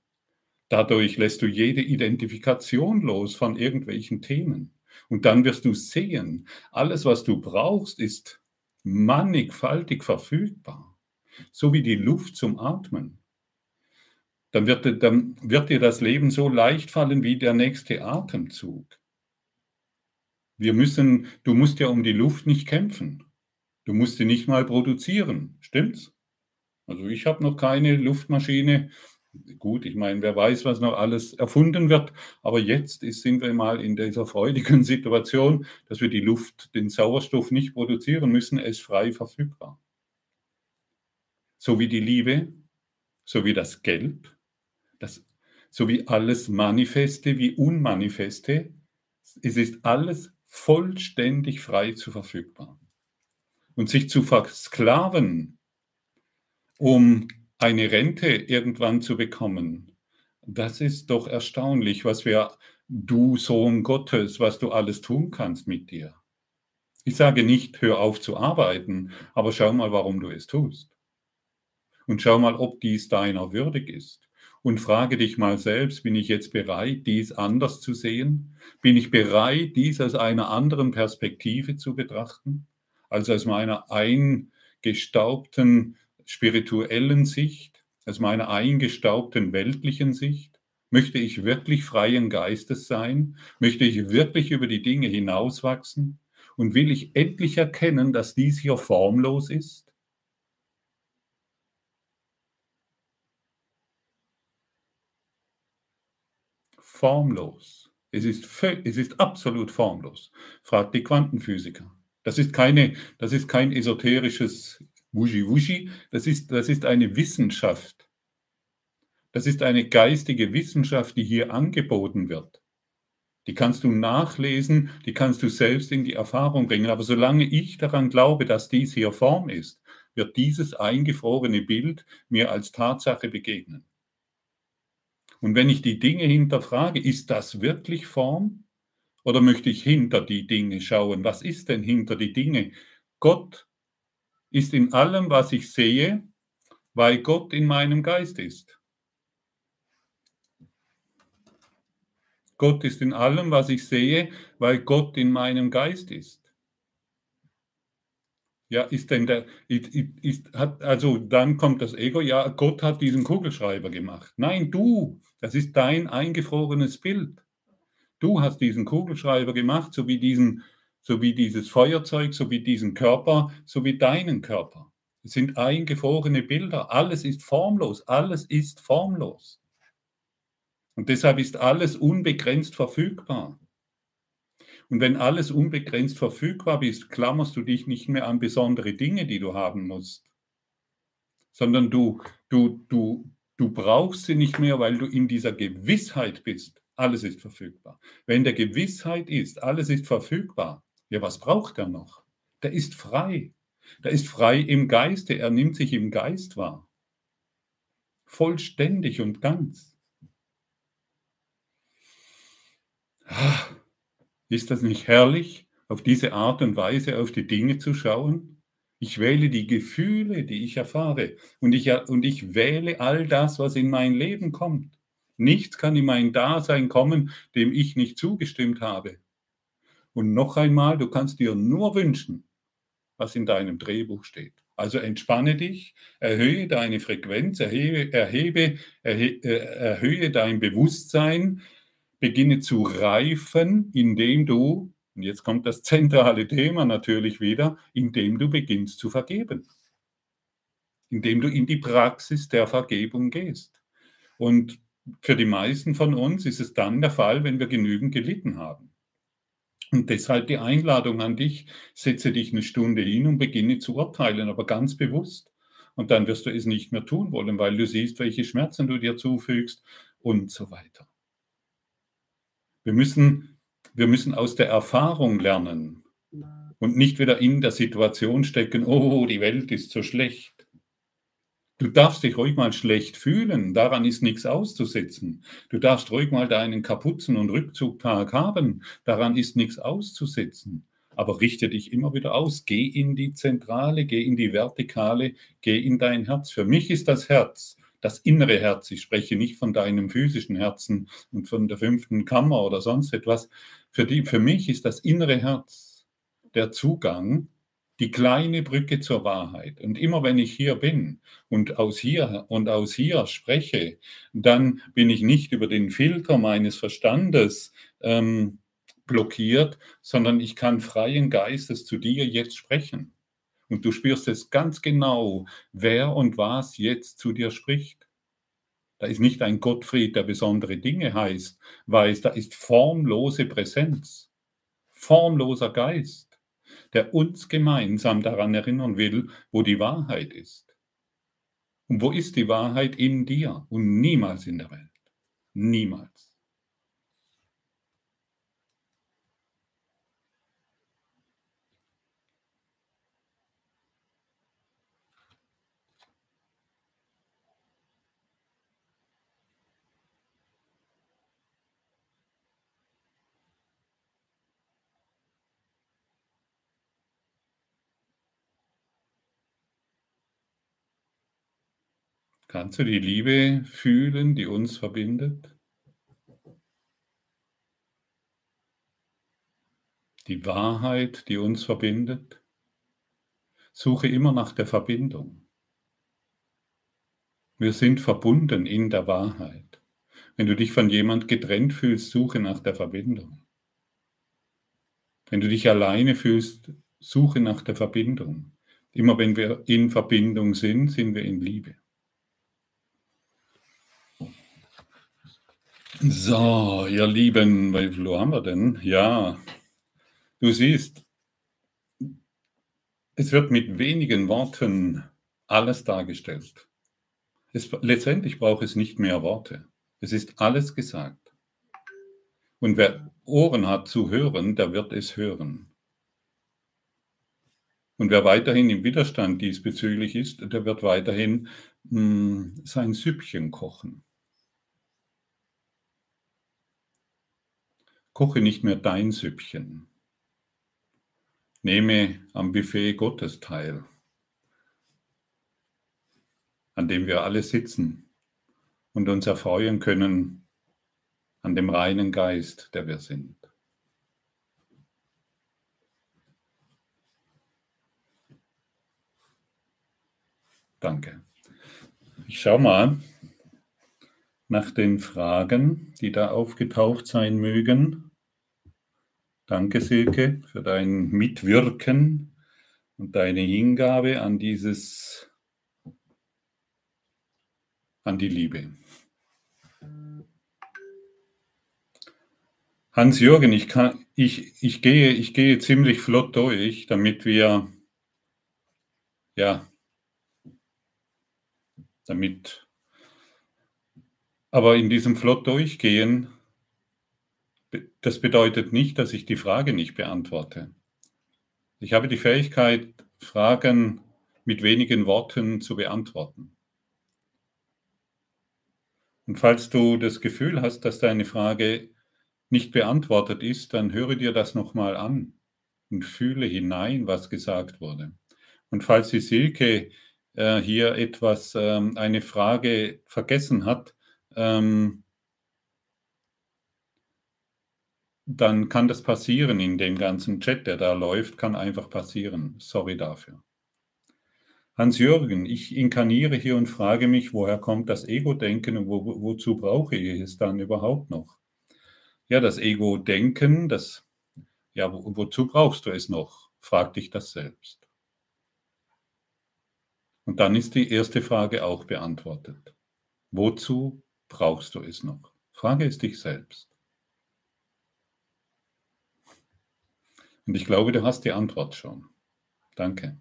[SPEAKER 1] Dadurch lässt du jede Identifikation los von irgendwelchen Themen. Und dann wirst du sehen, alles, was du brauchst, ist mannigfaltig verfügbar, so wie die Luft zum Atmen. Dann wird, dann wird dir das Leben so leicht fallen wie der nächste Atemzug. Wir müssen, du musst ja um die Luft nicht kämpfen. Du musst sie nicht mal produzieren, stimmt's? Also ich habe noch keine Luftmaschine gut, ich meine, wer weiß, was noch alles erfunden wird. Aber jetzt ist, sind wir mal in dieser freudigen Situation, dass wir die Luft, den Sauerstoff nicht produzieren müssen, ist frei verfügbar. So wie die Liebe, so wie das Gelb, das, so wie alles Manifeste wie Unmanifeste, es ist alles vollständig frei zu verfügbar. Und sich zu versklaven, um eine Rente irgendwann zu bekommen. Das ist doch erstaunlich, was wir, du Sohn Gottes, was du alles tun kannst mit dir. Ich sage nicht, hör auf zu arbeiten, aber schau mal, warum du es tust. Und schau mal, ob dies deiner würdig ist. Und frage dich mal selbst, bin ich jetzt bereit, dies anders zu sehen? Bin ich bereit, dies aus einer anderen Perspektive zu betrachten, als aus meiner eingestaubten spirituellen Sicht, aus meiner eingestaubten weltlichen Sicht? Möchte ich wirklich freien Geistes sein? Möchte ich wirklich über die Dinge hinauswachsen? Und will ich endlich erkennen, dass dies hier formlos ist? Formlos. Es ist, es ist absolut formlos. Fragt die Quantenphysiker. Das ist, keine, das ist kein esoterisches Wushi Wushi, das ist, das ist eine Wissenschaft. Das ist eine geistige Wissenschaft, die hier angeboten wird. Die kannst du nachlesen, die kannst du selbst in die Erfahrung bringen. Aber solange ich daran glaube, dass dies hier Form ist, wird dieses eingefrorene Bild mir als Tatsache begegnen. Und wenn ich die Dinge hinterfrage, ist das wirklich Form? Oder möchte ich hinter die Dinge schauen? Was ist denn hinter die Dinge? Gott ist in allem, was ich sehe, weil Gott in meinem Geist ist. Gott ist in allem, was ich sehe, weil Gott in meinem Geist ist. Ja, ist denn der, ist, ist, hat, also dann kommt das Ego, ja, Gott hat diesen Kugelschreiber gemacht. Nein, du, das ist dein eingefrorenes Bild. Du hast diesen Kugelschreiber gemacht, so wie, diesen, so wie dieses Feuerzeug, so wie diesen Körper, so wie deinen Körper. Es sind eingefrorene Bilder. Alles ist formlos. Alles ist formlos. Und deshalb ist alles unbegrenzt verfügbar. Und wenn alles unbegrenzt verfügbar ist, klammerst du dich nicht mehr an besondere Dinge, die du haben musst, sondern du, du, du, du brauchst sie nicht mehr, weil du in dieser Gewissheit bist, alles ist verfügbar. Wenn der Gewissheit ist, alles ist verfügbar, ja, was braucht er noch? Der ist frei. Der ist frei im Geiste, er nimmt sich im Geist wahr. Vollständig und ganz. Ah. Ist das nicht herrlich, auf diese Art und Weise auf die Dinge zu schauen? Ich wähle die Gefühle, die ich erfahre. Und ich, und ich wähle all das, was in mein Leben kommt. Nichts kann in mein Dasein kommen, dem ich nicht zugestimmt habe. Und noch einmal, du kannst dir nur wünschen, was in deinem Drehbuch steht. Also entspanne dich, erhöhe deine Frequenz, erhebe, erhebe erhe, äh, erhöhe dein Bewusstsein, beginne zu reifen, indem du, und jetzt kommt das zentrale Thema natürlich wieder, indem du beginnst zu vergeben. Indem du in die Praxis der Vergebung gehst. Und für die meisten von uns ist es dann der Fall, wenn wir genügend gelitten haben. Und deshalb die Einladung an dich, setze dich eine Stunde hin und beginne zu urteilen, aber ganz bewusst. Und dann wirst du es nicht mehr tun wollen, weil du siehst, welche Schmerzen du dir zufügst und so weiter. Wir müssen, wir müssen aus der Erfahrung lernen und nicht wieder in der Situation stecken, oh, die Welt ist so schlecht. Du darfst dich ruhig mal schlecht fühlen, daran ist nichts auszusetzen. Du darfst ruhig mal deinen Kapuzen- und Rückzugtag haben, daran ist nichts auszusetzen. Aber richte dich immer wieder aus, geh in die Zentrale, geh in die Vertikale, geh in dein Herz. Für mich ist das Herz das innere Herz. Ich spreche nicht von deinem physischen Herzen und von der fünften Kammer oder sonst etwas. Für, die, für mich ist das innere Herz der Zugang, die kleine Brücke zur Wahrheit. Und immer wenn ich hier bin und aus hier und aus hier spreche, dann bin ich nicht über den Filter meines Verstandes ähm, blockiert, sondern ich kann freien Geistes zu dir jetzt sprechen. Und du spürst es ganz genau, wer und was jetzt zu dir spricht. Da ist nicht ein Gottfried, der besondere Dinge heißt, weiß, da ist formlose Präsenz, formloser Geist, der uns gemeinsam daran erinnern will, wo die Wahrheit ist. Und wo ist die Wahrheit in dir und niemals in der Welt? Niemals. Kannst du die Liebe fühlen, die uns verbindet? Die Wahrheit, die uns verbindet? Suche immer nach der Verbindung. Wir sind verbunden in der Wahrheit. Wenn du dich von jemand getrennt fühlst, suche nach der Verbindung. Wenn du dich alleine fühlst, suche nach der Verbindung. Immer wenn wir in Verbindung sind, sind wir in Liebe. So, ihr Lieben, wie viel haben wir denn? Ja, du siehst, es wird mit wenigen Worten alles dargestellt. Es, letztendlich braucht es nicht mehr Worte. Es ist alles gesagt. Und wer Ohren hat zu hören, der wird es hören. Und wer weiterhin im Widerstand diesbezüglich ist, der wird weiterhin mh, hm, sein Süppchen kochen. Koche nicht mehr dein Süppchen. Nehme am Buffet Gottes teil, an dem wir alle sitzen und uns erfreuen können an dem reinen Geist, der wir sind. Danke. Ich schaue mal nach den Fragen, die da aufgetaucht sein mögen. Danke, Silke, für dein Mitwirken und deine Hingabe an dieses, an die Liebe. Hans-Jürgen, ich, ich, ich, gehe, ich gehe ziemlich flott durch, damit wir, ja, damit, aber in diesem flott durchgehen das bedeutet nicht, dass ich die Frage nicht beantworte. Ich habe die Fähigkeit, Fragen mit wenigen Worten zu beantworten. Und falls du das Gefühl hast, dass deine Frage nicht beantwortet ist, dann höre dir das nochmal an und fühle hinein, was gesagt wurde. Und falls die Silke äh, hier etwas, ähm, eine Frage vergessen hat, ähm, dann kann das passieren in dem ganzen Chat, der da läuft, kann einfach passieren. Sorry dafür. Hans-Jürgen, ich inkarniere hier und frage mich, woher kommt das Ego-Denken und wo, wozu brauche ich es dann überhaupt noch? Ja, das Ego-Denken, das, ja, wo, wozu brauchst du es noch? Frag dich das selbst. Und dann ist die erste Frage auch beantwortet. Wozu brauchst du es noch? Frage es dich selbst. Und ich glaube, du hast die Antwort schon. Danke.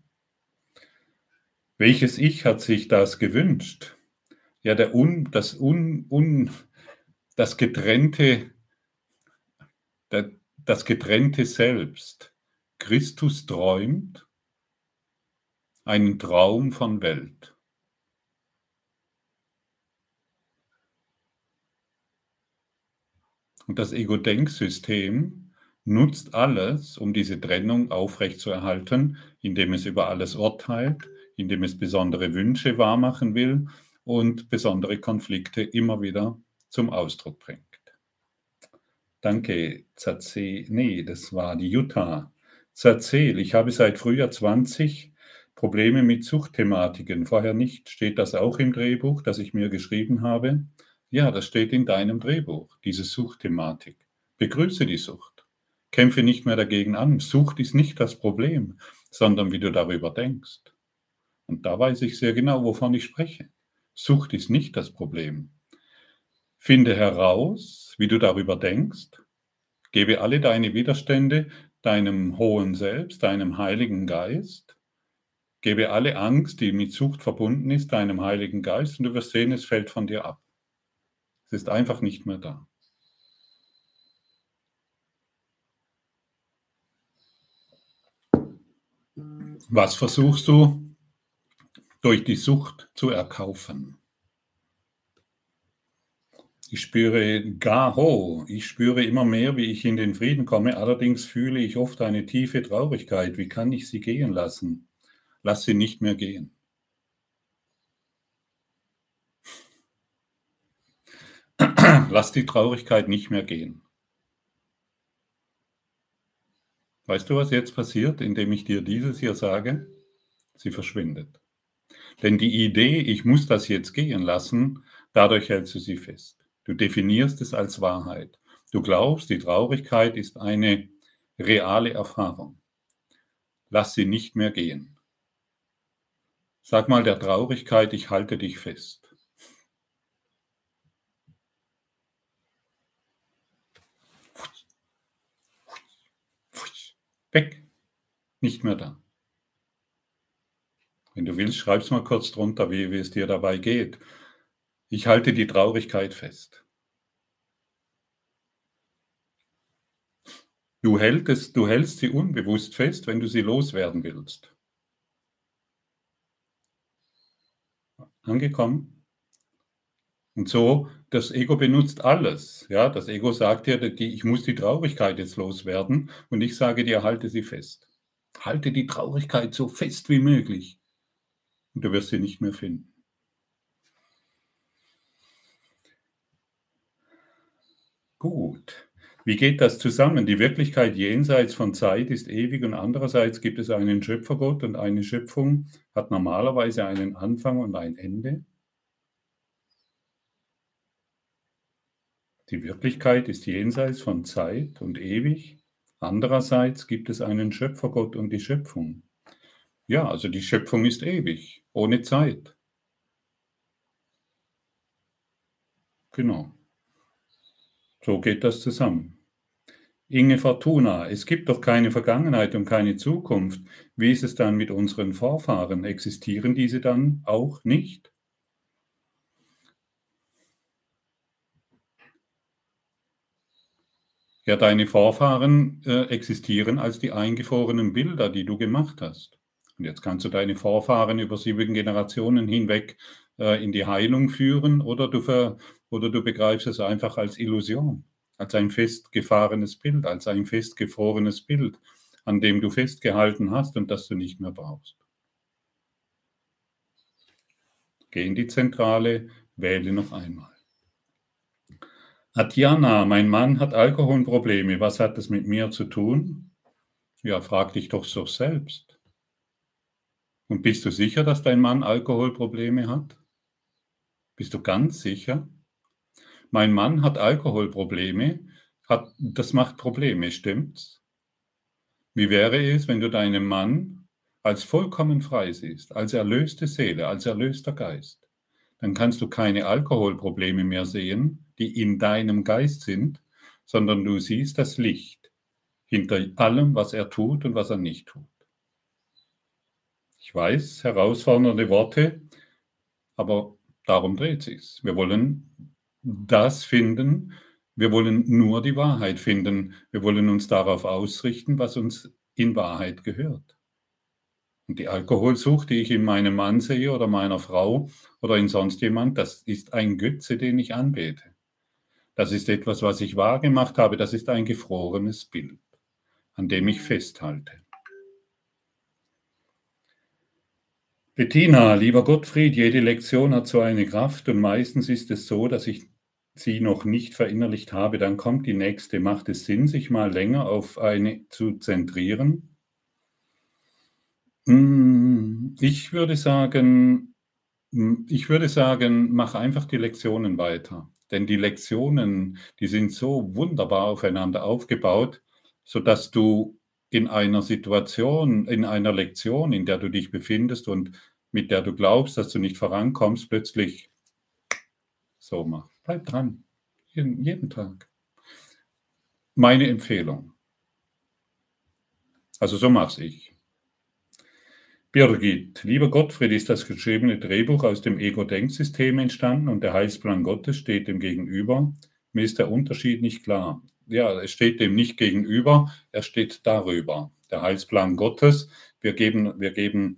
[SPEAKER 1] Welches Ich hat sich das gewünscht? Ja, der un, das, un, un, das getrennte, der, das getrennte Selbst. Christus träumt einen Traum von Welt. Und das Ego-Denksystem nutzt alles, um diese Trennung aufrechtzuerhalten, indem es über alles urteilt, indem es besondere Wünsche wahrmachen will und besondere Konflikte immer wieder zum Ausdruck bringt. Danke, Zazel. Nee, das war die Jutta. Zazel, ich habe seit Frühjahr 20 Probleme mit Suchtthematiken. Vorher nicht. Steht das auch im Drehbuch, das ich mir geschrieben habe? Ja, das steht in deinem Drehbuch, diese Suchtthematik. Begrüße die Sucht. Kämpfe nicht mehr dagegen an. Sucht ist nicht das Problem, sondern wie du darüber denkst. Und da weiß ich sehr genau, wovon ich spreche. Sucht ist nicht das Problem. Finde heraus, wie du darüber denkst. Gebe alle deine Widerstände deinem hohen Selbst, deinem Heiligen Geist. Gebe alle Angst, die mit Sucht verbunden ist, deinem Heiligen Geist und du wirst sehen, es fällt von dir ab. Es ist einfach nicht mehr da. Was versuchst du durch die Sucht zu erkaufen? Ich spüre Gaho, ich spüre immer mehr, wie ich in den Frieden komme, allerdings fühle ich oft eine tiefe Traurigkeit. Wie kann ich sie gehen lassen? Lass sie nicht mehr gehen. Lass die Traurigkeit nicht mehr gehen. Weißt du, was jetzt passiert, indem ich dir dieses hier sage? Sie verschwindet. Denn die Idee, ich muss das jetzt gehen lassen, dadurch hältst du sie fest. Du definierst es als Wahrheit. Du glaubst, die Traurigkeit ist eine reale Erfahrung. Lass sie nicht mehr gehen. Sag mal der Traurigkeit, ich halte dich fest. Weg. Nicht mehr da. Wenn du willst, schreib es mal kurz drunter, wie, wie es dir dabei geht. Ich halte die Traurigkeit fest. Du hältst, du hältst sie unbewusst fest, wenn du sie loswerden willst. Angekommen? Und so, das Ego benutzt alles. Ja, das Ego sagt dir, ich muss die Traurigkeit jetzt loswerden und ich sage dir, halte sie fest. Halte die Traurigkeit so fest wie möglich und du wirst sie nicht mehr finden. Gut. Wie geht das zusammen? Die Wirklichkeit jenseits von Zeit ist ewig und andererseits gibt es einen Schöpfergott und eine Schöpfung hat normalerweise einen Anfang und ein Ende. Die Wirklichkeit ist jenseits von Zeit und ewig. Andererseits gibt es einen Schöpfergott und die Schöpfung. Ja, also die Schöpfung ist ewig, ohne Zeit. Genau. So geht das zusammen. Inge Fortuna, es gibt doch keine Vergangenheit und keine Zukunft. Wie ist es dann mit unseren Vorfahren? Existieren diese dann auch nicht? Ja, deine Vorfahren äh, existieren als die eingefrorenen Bilder, die du gemacht hast. Und jetzt kannst du deine Vorfahren über sieben Generationen hinweg äh, in die Heilung führen oder du, ver, oder du begreifst es einfach als Illusion als ein festgefahrenes Bild, als ein festgefrorenes Bild, an dem du festgehalten hast und das du nicht mehr brauchst. Geh in die Zentrale, wähle noch einmal. Atjana, mein Mann hat Alkoholprobleme. Was hat das mit mir zu tun? Ja, frag dich doch so selbst. Und bist du sicher, dass dein Mann Alkoholprobleme hat? Bist du ganz sicher? mein Mann hat Alkoholprobleme, hat, das macht Probleme, stimmt's? Wie wäre es, wenn du deinen Mann als vollkommen frei siehst, als erlöste Seele, als erlöster Geist? Dann kannst du keine Alkoholprobleme mehr sehen, die in deinem Geist sind, sondern du siehst das Licht hinter allem, was er tut und was er nicht tut. Ich weiß, herausfordernde Worte, aber darum dreht sich's. Wir wollen das finden. Wir wollen nur die Wahrheit finden. Wir wollen uns darauf ausrichten, was uns in Wahrheit gehört. Und die Alkoholsucht, die ich in meinem Mann sehe oder meiner Frau oder in sonst jemand, das ist ein Götze, den ich anbete. Das ist etwas, was ich wahrgemacht habe. Das ist ein gefrorenes Bild, an dem ich festhalte. Bettina, lieber Gottfried, jede Lektion hat so eine Kraft und meistens ist es so, dass ich sie noch nicht verinnerlicht habe, dann kommt die nächste. Macht es Sinn, sich mal länger auf eine zu zentrieren? Hm, ich würde sagen, hm, ich würde sagen, mach einfach die Lektionen weiter. Denn die Lektionen, die sind so wunderbar aufeinander aufgebaut, sodass du in einer Situation, in einer Lektion, in der du dich befindest und mit der du glaubst, dass du nicht vorankommst, plötzlich so machst. Bleib dran. Jeden, jeden Tag. Meine Empfehlung. Also so mache ich. Birgit, lieber Gottfried, ist das geschriebene Drehbuch aus dem Ego-Denksystem entstanden und der Heilsplan Gottes steht dem gegenüber. Mir ist der Unterschied nicht klar. Ja, es steht dem nicht gegenüber, er steht darüber. Der Heilsplan Gottes, wir geben, wir geben,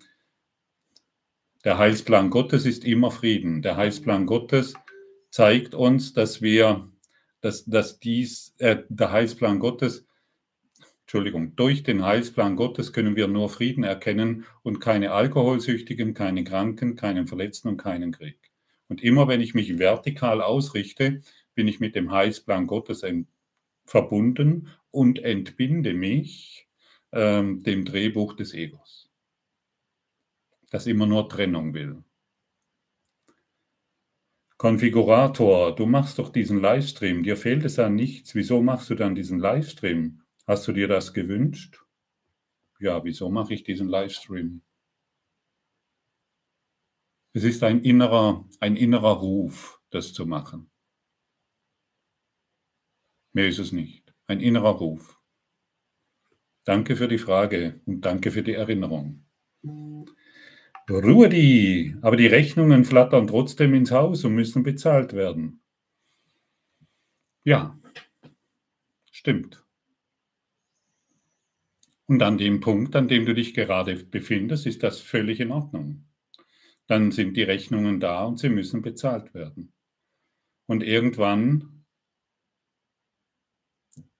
[SPEAKER 1] der Heilsplan Gottes ist immer Frieden. Der Heilsplan Gottes zeigt uns, dass wir, dass, dass dies, äh, der Heilsplan Gottes, Entschuldigung, durch den Heilsplan Gottes können wir nur Frieden erkennen und keine Alkoholsüchtigen, keine Kranken, keinen Verletzten und keinen Krieg. Und immer wenn ich mich vertikal ausrichte, bin ich mit dem Heilsplan Gottes verbunden und entbinde mich ähm, dem Drehbuch des Egos, das immer nur Trennung will. Konfigurator, du machst doch diesen Livestream, dir fehlt es an nichts. Wieso machst du dann diesen Livestream? Hast du dir das gewünscht? Ja, wieso mache ich diesen Livestream? Es ist ein innerer, ein innerer Ruf, das zu machen. Mehr ist es nicht. Ein innerer Ruf. Danke für die Frage und danke für die Erinnerung. Ruhe die, aber die Rechnungen flattern trotzdem ins Haus und müssen bezahlt werden. Ja, stimmt. Und an dem Punkt, an dem du dich gerade befindest, ist das völlig in Ordnung. Dann sind die Rechnungen da und sie müssen bezahlt werden. Und irgendwann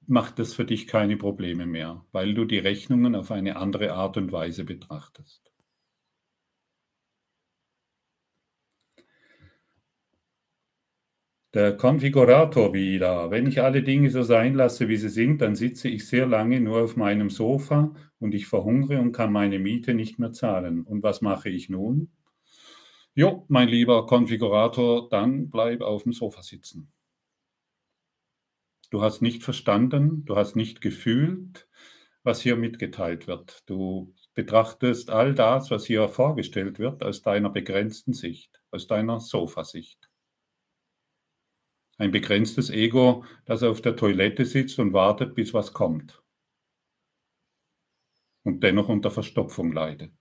[SPEAKER 1] macht das für dich keine Probleme mehr, weil du die Rechnungen auf eine andere Art und Weise betrachtest. Der Konfigurator wieder. Wenn ich alle Dinge so sein lasse, wie sie sind, dann sitze ich sehr lange nur auf meinem Sofa und ich verhungere und kann meine Miete nicht mehr zahlen. Und was mache ich nun? Jo, mein lieber Konfigurator, dann bleib auf dem Sofa sitzen. Du hast nicht verstanden, du hast nicht gefühlt, was hier mitgeteilt wird. Du betrachtest all das, was hier vorgestellt wird, aus deiner begrenzten Sicht, aus deiner Sofasicht. Ein begrenztes Ego, das auf der Toilette sitzt und wartet, bis was kommt. Und dennoch unter Verstopfung leidet.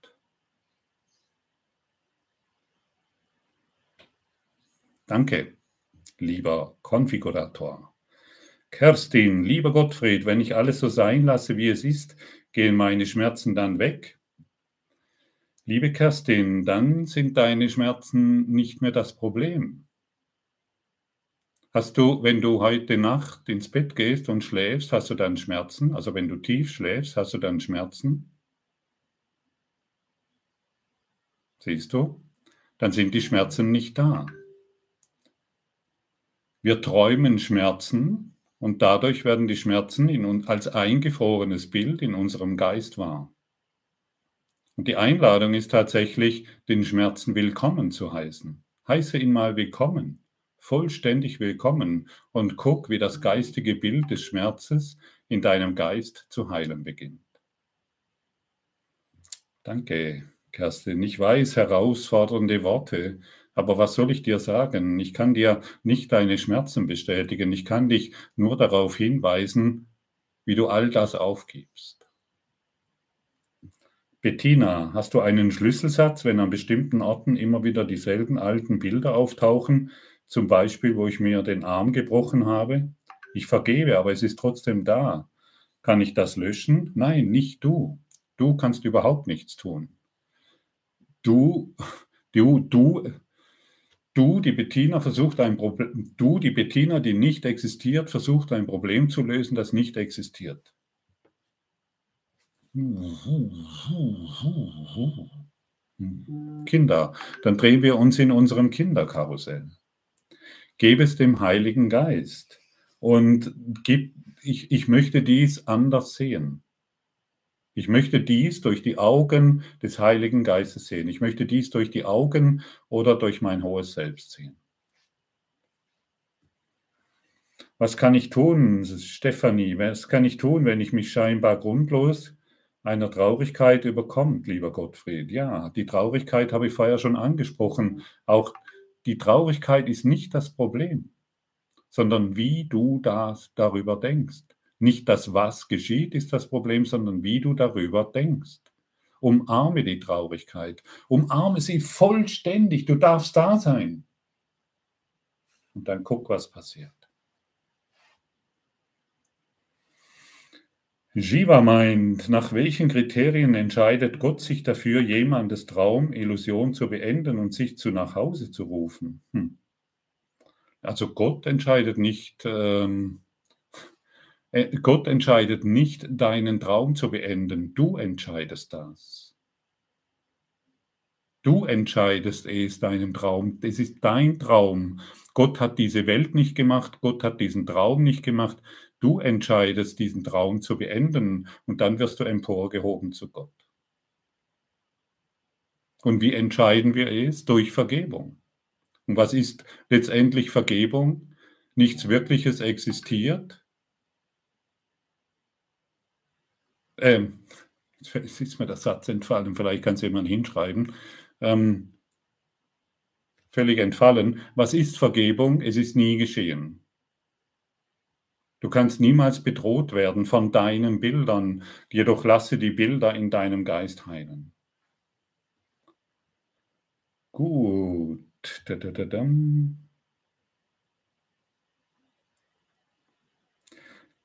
[SPEAKER 1] Danke, lieber Konfigurator. Kerstin, lieber Gottfried, wenn ich alles so sein lasse, wie es ist, gehen meine Schmerzen dann weg? Liebe Kerstin, dann sind deine Schmerzen nicht mehr das Problem. Hast du, wenn du heute Nacht ins Bett gehst und schläfst, hast du dann Schmerzen? Also wenn du tief schläfst, hast du dann Schmerzen? Siehst du? Dann sind die Schmerzen nicht da. Wir träumen Schmerzen und dadurch werden die Schmerzen in, als eingefrorenes Bild in unserem Geist wahr. Und die Einladung ist tatsächlich, den Schmerzen willkommen zu heißen. Heiße ihn mal willkommen vollständig willkommen und guck, wie das geistige Bild des Schmerzes in deinem Geist zu heilen beginnt. Danke, Kerstin. Ich weiß, herausfordernde Worte, aber was soll ich dir sagen? Ich kann dir nicht deine Schmerzen bestätigen. Ich kann dich nur darauf hinweisen, wie du all das aufgibst. Bettina, hast du einen Schlüsselsatz, wenn an bestimmten Orten immer wieder dieselben alten Bilder auftauchen, zum Beispiel, wo ich mir den Arm gebrochen habe. Ich vergebe, aber es ist trotzdem da. Kann ich das löschen? Nein, nicht du. Du kannst überhaupt nichts tun. Du, du, du, du, die Bettina versucht ein Problem, du, die Bettina, die nicht existiert, versucht ein Problem zu lösen, das nicht existiert. Kinder, dann drehen wir uns in unserem Kinderkarussell gebe es dem Heiligen Geist und gib, ich, ich möchte dies anders sehen. Ich möchte dies durch die Augen des Heiligen Geistes sehen. Ich möchte dies durch die Augen oder durch mein hohes Selbst sehen. Was kann ich tun, Stefanie? Was kann ich tun, wenn ich mich scheinbar grundlos einer Traurigkeit überkommt, lieber Gottfried? Ja, die Traurigkeit habe ich vorher schon angesprochen. Auch die Traurigkeit ist nicht das Problem, sondern wie du das darüber denkst. Nicht das, was geschieht, ist das Problem, sondern wie du darüber denkst. Umarme die Traurigkeit. Umarme sie vollständig. Du darfst da sein. Und dann guck, was passiert. Shiva meint, nach welchen Kriterien entscheidet Gott sich dafür, jemandes Traum, Illusion zu beenden und sich zu nach Hause zu rufen? Hm. Also Gott entscheidet nicht, ähm, äh, Gott entscheidet nicht, deinen Traum zu beenden. Du entscheidest das. Du entscheidest es, deinen Traum. Es ist dein Traum. Gott hat diese Welt nicht gemacht. Gott hat diesen Traum nicht gemacht. Du entscheidest, diesen Traum zu beenden und dann wirst du emporgehoben zu Gott. Und wie entscheiden wir es? Durch Vergebung. Und was ist letztendlich Vergebung? Nichts Wirkliches existiert. Ähm, jetzt ist mir der Satz entfallen, vielleicht kann es jemand hinschreiben. Ähm, völlig entfallen. Was ist Vergebung? Es ist nie geschehen. Du kannst niemals bedroht werden von deinen Bildern, jedoch lasse die Bilder in deinem Geist heilen. Gut. Da, da, da.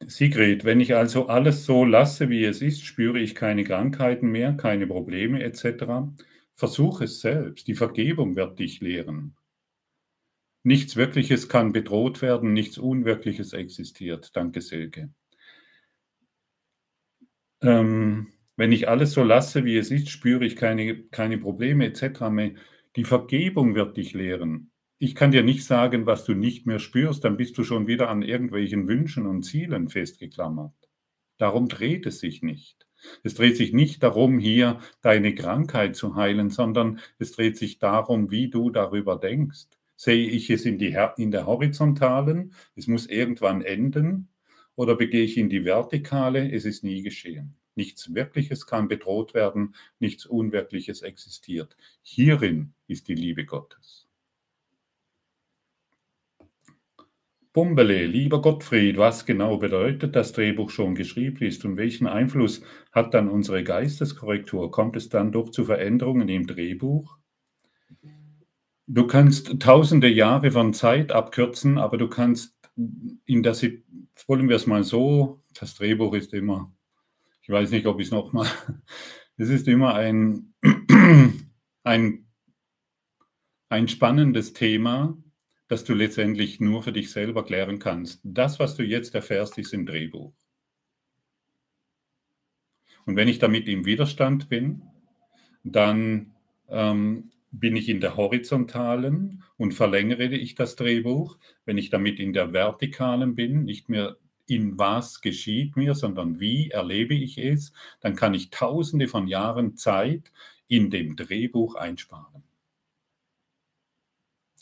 [SPEAKER 1] Sigrid, wenn ich also alles so lasse, wie es ist, spüre ich keine Krankheiten mehr, keine Probleme etc. Versuch es selbst. Die Vergebung wird dich lehren. Nichts Wirkliches kann bedroht werden, nichts Unwirkliches existiert. Danke, Silke. Ähm, wenn ich alles so lasse, wie es ist, spüre ich keine, keine Probleme etc. mehr. Die Vergebung wird dich lehren. Ich kann dir nicht sagen, was du nicht mehr spürst, dann bist du schon wieder an irgendwelchen Wünschen und Zielen festgeklammert. Darum dreht es sich nicht. Es dreht sich nicht darum, hier deine Krankheit zu heilen, sondern es dreht sich darum, wie du darüber denkst. Sehe ich es in, die, in der horizontalen, es muss irgendwann enden, oder begehe ich in die vertikale, es ist nie geschehen. Nichts Wirkliches kann bedroht werden, nichts Unwirkliches existiert. Hierin ist die Liebe Gottes. Bumbele, lieber Gottfried, was genau bedeutet das Drehbuch schon geschrieben ist und welchen Einfluss hat dann unsere Geisteskorrektur? Kommt es dann doch zu Veränderungen im Drehbuch? Du kannst tausende Jahre von Zeit abkürzen, aber du kannst in der, wollen wir es mal so, das Drehbuch ist immer ich weiß nicht, ob ich es nochmal, es ist immer ein, ein, ein spannendes Thema, das du letztendlich nur für dich selber klären kannst. Das, was du jetzt erfährst, ist im Drehbuch. Und wenn ich damit im Widerstand bin, dann ähm, bin ich in der horizontalen und verlängere ich das Drehbuch. Wenn ich damit in der vertikalen bin, nicht mehr in was geschieht mir, sondern wie erlebe ich es, dann kann ich tausende von Jahren Zeit in dem Drehbuch einsparen.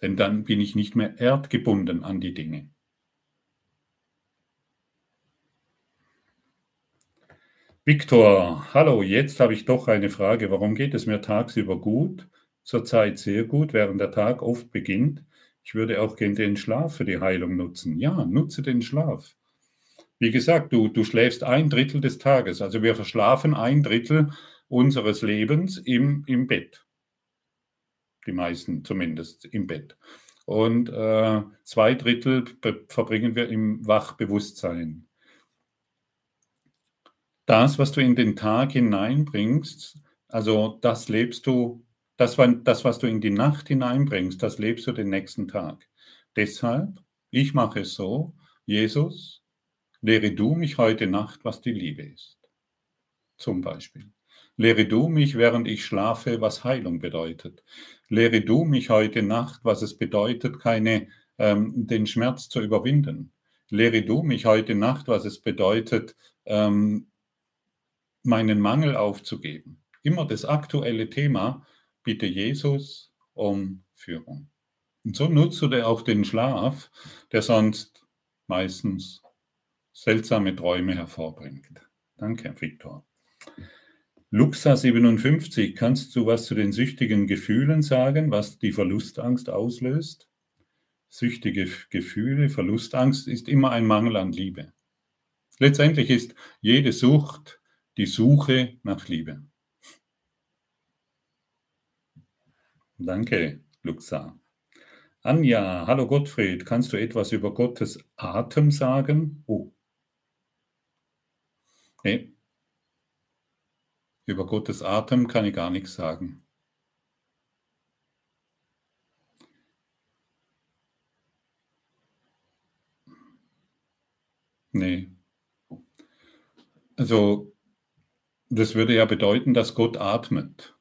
[SPEAKER 1] Denn dann bin ich nicht mehr erdgebunden an die Dinge. Viktor, hallo, jetzt habe ich doch eine Frage. Warum geht es mir tagsüber gut, zurzeit sehr gut, während der Tag oft beginnt? Ich würde auch gerne den Schlaf für die Heilung nutzen. Ja, nutze den Schlaf. Wie gesagt, du, du schläfst ein Drittel des Tages. Also wir verschlafen ein Drittel unseres Lebens im, im Bett. Die meisten zumindest im Bett. Und äh, zwei Drittel verbringen wir im Wachbewusstsein. Das, was du in den Tag hineinbringst, also das lebst du, das, das, was du in die Nacht hineinbringst, das lebst du den nächsten Tag. Deshalb, ich mache es so, Jesus, Lehre du mich heute Nacht, was die Liebe ist. Zum Beispiel. Lehre du mich, während ich schlafe, was Heilung bedeutet. Lehre du mich heute Nacht, was es bedeutet, keine, ähm, den Schmerz zu überwinden. Lehre du mich heute Nacht, was es bedeutet, ähm, meinen Mangel aufzugeben. Immer das aktuelle Thema, bitte Jesus um Führung. Und so nutzt du auch den Schlaf, der sonst meistens seltsame Träume hervorbringt. Danke, Viktor. Luxa57, kannst du was zu den süchtigen Gefühlen sagen, was die Verlustangst auslöst? Süchtige Gefühle, Verlustangst ist immer ein Mangel an Liebe. Letztendlich ist jede Sucht die Suche nach Liebe. Danke, Luxa. Anja, hallo Gottfried, kannst du etwas über Gottes Atem sagen? Oh, Nee. Über Gottes Atem kann ich gar nichts sagen. Nee. Also, das würde ja bedeuten, dass Gott atmet.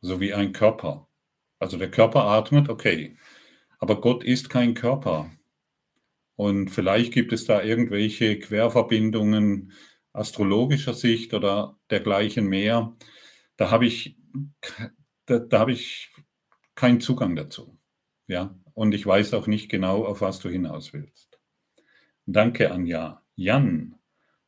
[SPEAKER 1] So wie ein Körper. Also der Körper atmet, okay. Aber Gott ist kein Körper. Und vielleicht gibt es da irgendwelche Querverbindungen astrologischer Sicht oder dergleichen mehr. Da habe ich, da, da habe ich keinen Zugang dazu. Ja, und ich weiß auch nicht genau, auf was du hinaus willst. Danke, Anja. Jan,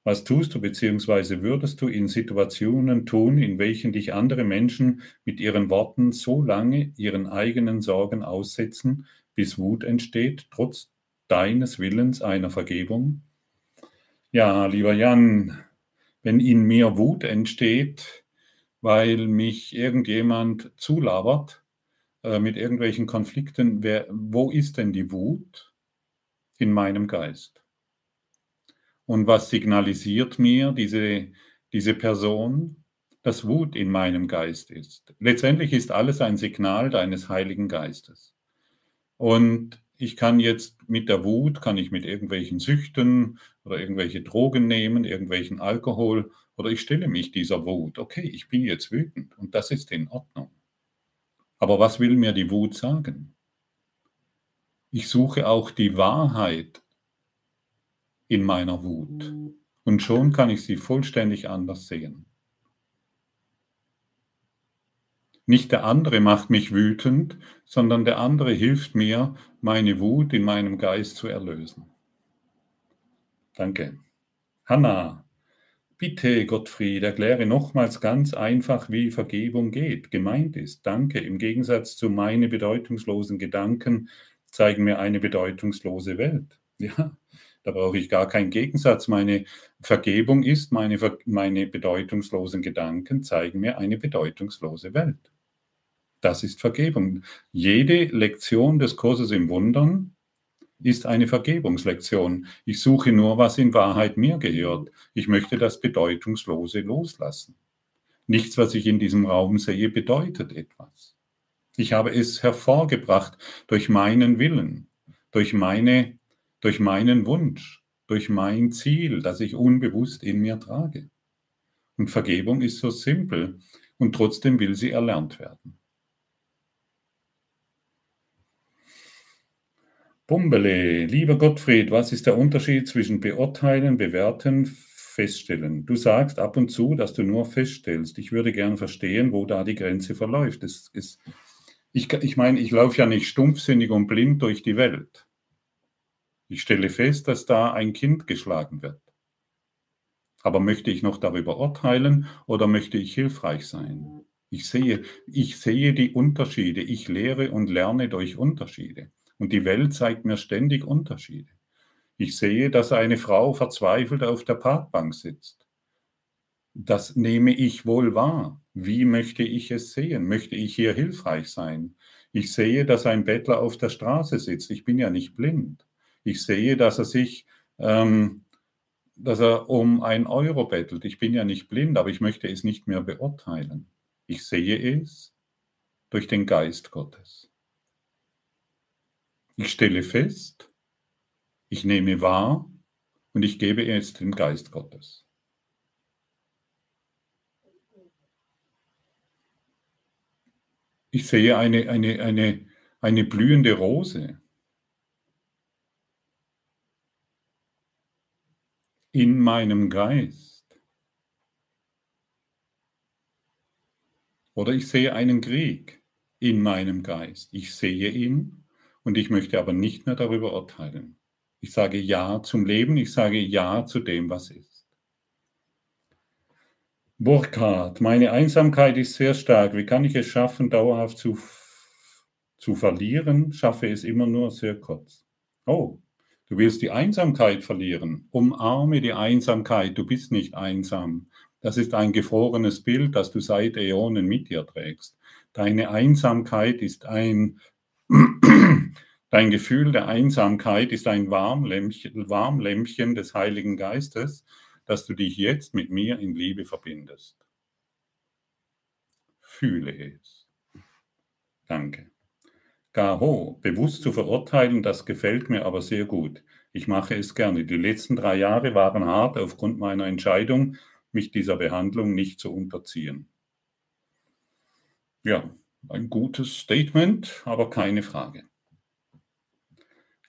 [SPEAKER 1] was tust du bzw. würdest du in Situationen tun, in welchen dich andere Menschen mit ihren Worten so lange ihren eigenen Sorgen aussetzen, bis Wut entsteht, trotz deines Willens einer Vergebung? Ja, lieber Jan, wenn in mir Wut entsteht, weil mich irgendjemand zulabert äh, mit irgendwelchen Konflikten. Wer, wo ist denn die Wut in meinem Geist? Und was signalisiert mir diese, diese Person? Dass Wut in meinem Geist ist. Letztendlich ist alles ein Signal deines Heiligen Geistes. Und ich kann jetzt mit der Wut, kann ich mit irgendwelchen Süchten oder irgendwelche Drogen nehmen, irgendwelchen Alkohol oder ich stelle mich dieser Wut. Okay, ich bin jetzt wütend und das ist in Ordnung. Aber was will mir die Wut sagen? Ich suche auch die Wahrheit in meiner Wut und schon kann ich sie vollständig anders sehen. Nicht der andere macht mich wütend, sondern der andere hilft mir, meine Wut in meinem Geist zu erlösen. Danke. Hanna, bitte Gottfried, erkläre nochmals ganz einfach, wie Vergebung geht, gemeint ist. Danke. Im Gegensatz zu meine bedeutungslosen Gedanken zeigen mir eine bedeutungslose Welt. Ja, da brauche ich gar keinen Gegensatz. Meine Vergebung ist, meine, meine bedeutungslosen Gedanken zeigen mir eine bedeutungslose Welt. Das ist Vergebung. Jede Lektion des Kurses im Wundern ist eine Vergebungslektion. Ich suche nur, was in Wahrheit mir gehört. Ich möchte das Bedeutungslose loslassen. Nichts, was ich in diesem Raum sehe, bedeutet etwas. Ich habe es hervorgebracht durch meinen Willen, durch meine durch meinen Wunsch, durch mein Ziel, das ich unbewusst in mir trage. Und Vergebung ist so simpel und trotzdem will sie erlernt werden. Bumbele, lieber Gottfried, was ist der Unterschied zwischen beurteilen, bewerten, feststellen? Du sagst ab und zu, dass du nur feststellst. Ich würde gern verstehen, wo da die Grenze verläuft. Das ist, ich, ich meine, ich laufe ja nicht stumpfsinnig und blind durch die Welt. Ich stelle fest, dass da ein Kind geschlagen wird. Aber möchte ich noch darüber urteilen oder möchte ich hilfreich sein? Ich sehe, ich sehe die Unterschiede. Ich lehre und lerne durch Unterschiede. Und die Welt zeigt mir ständig Unterschiede. Ich sehe, dass eine Frau verzweifelt auf der Parkbank sitzt. Das nehme ich wohl wahr. Wie möchte ich es sehen? Möchte ich hier hilfreich sein? Ich sehe, dass ein Bettler auf der Straße sitzt. Ich bin ja nicht blind. Ich sehe, dass er sich, ähm, dass er um ein Euro bettelt. Ich bin ja nicht blind, aber ich möchte es nicht mehr beurteilen. Ich sehe es durch den Geist Gottes. Ich stelle fest, ich nehme wahr und ich gebe es dem Geist Gottes. Ich sehe eine, eine, eine, eine blühende Rose. In meinem Geist. Oder ich sehe einen Krieg in meinem Geist. Ich sehe ihn und ich möchte aber nicht mehr darüber urteilen. Ich sage Ja zum Leben, ich sage Ja zu dem, was ist. Burkhard, meine Einsamkeit ist sehr stark. Wie kann ich es schaffen, dauerhaft zu, zu verlieren? Schaffe es immer nur sehr kurz. Oh, Du willst die Einsamkeit verlieren. Umarme die Einsamkeit. Du bist nicht einsam. Das ist ein gefrorenes Bild, das du seit Äonen mit dir trägst. Deine Einsamkeit ist ein, dein Gefühl der Einsamkeit ist ein Warmlämpchen, Warmlämpchen des Heiligen Geistes, dass du dich jetzt mit mir in Liebe verbindest. Fühle es. Danke. Gaho, bewusst zu verurteilen, das gefällt mir aber sehr gut. Ich mache es gerne. Die letzten drei Jahre waren hart aufgrund meiner Entscheidung, mich dieser Behandlung nicht zu unterziehen. Ja, ein gutes Statement, aber keine Frage.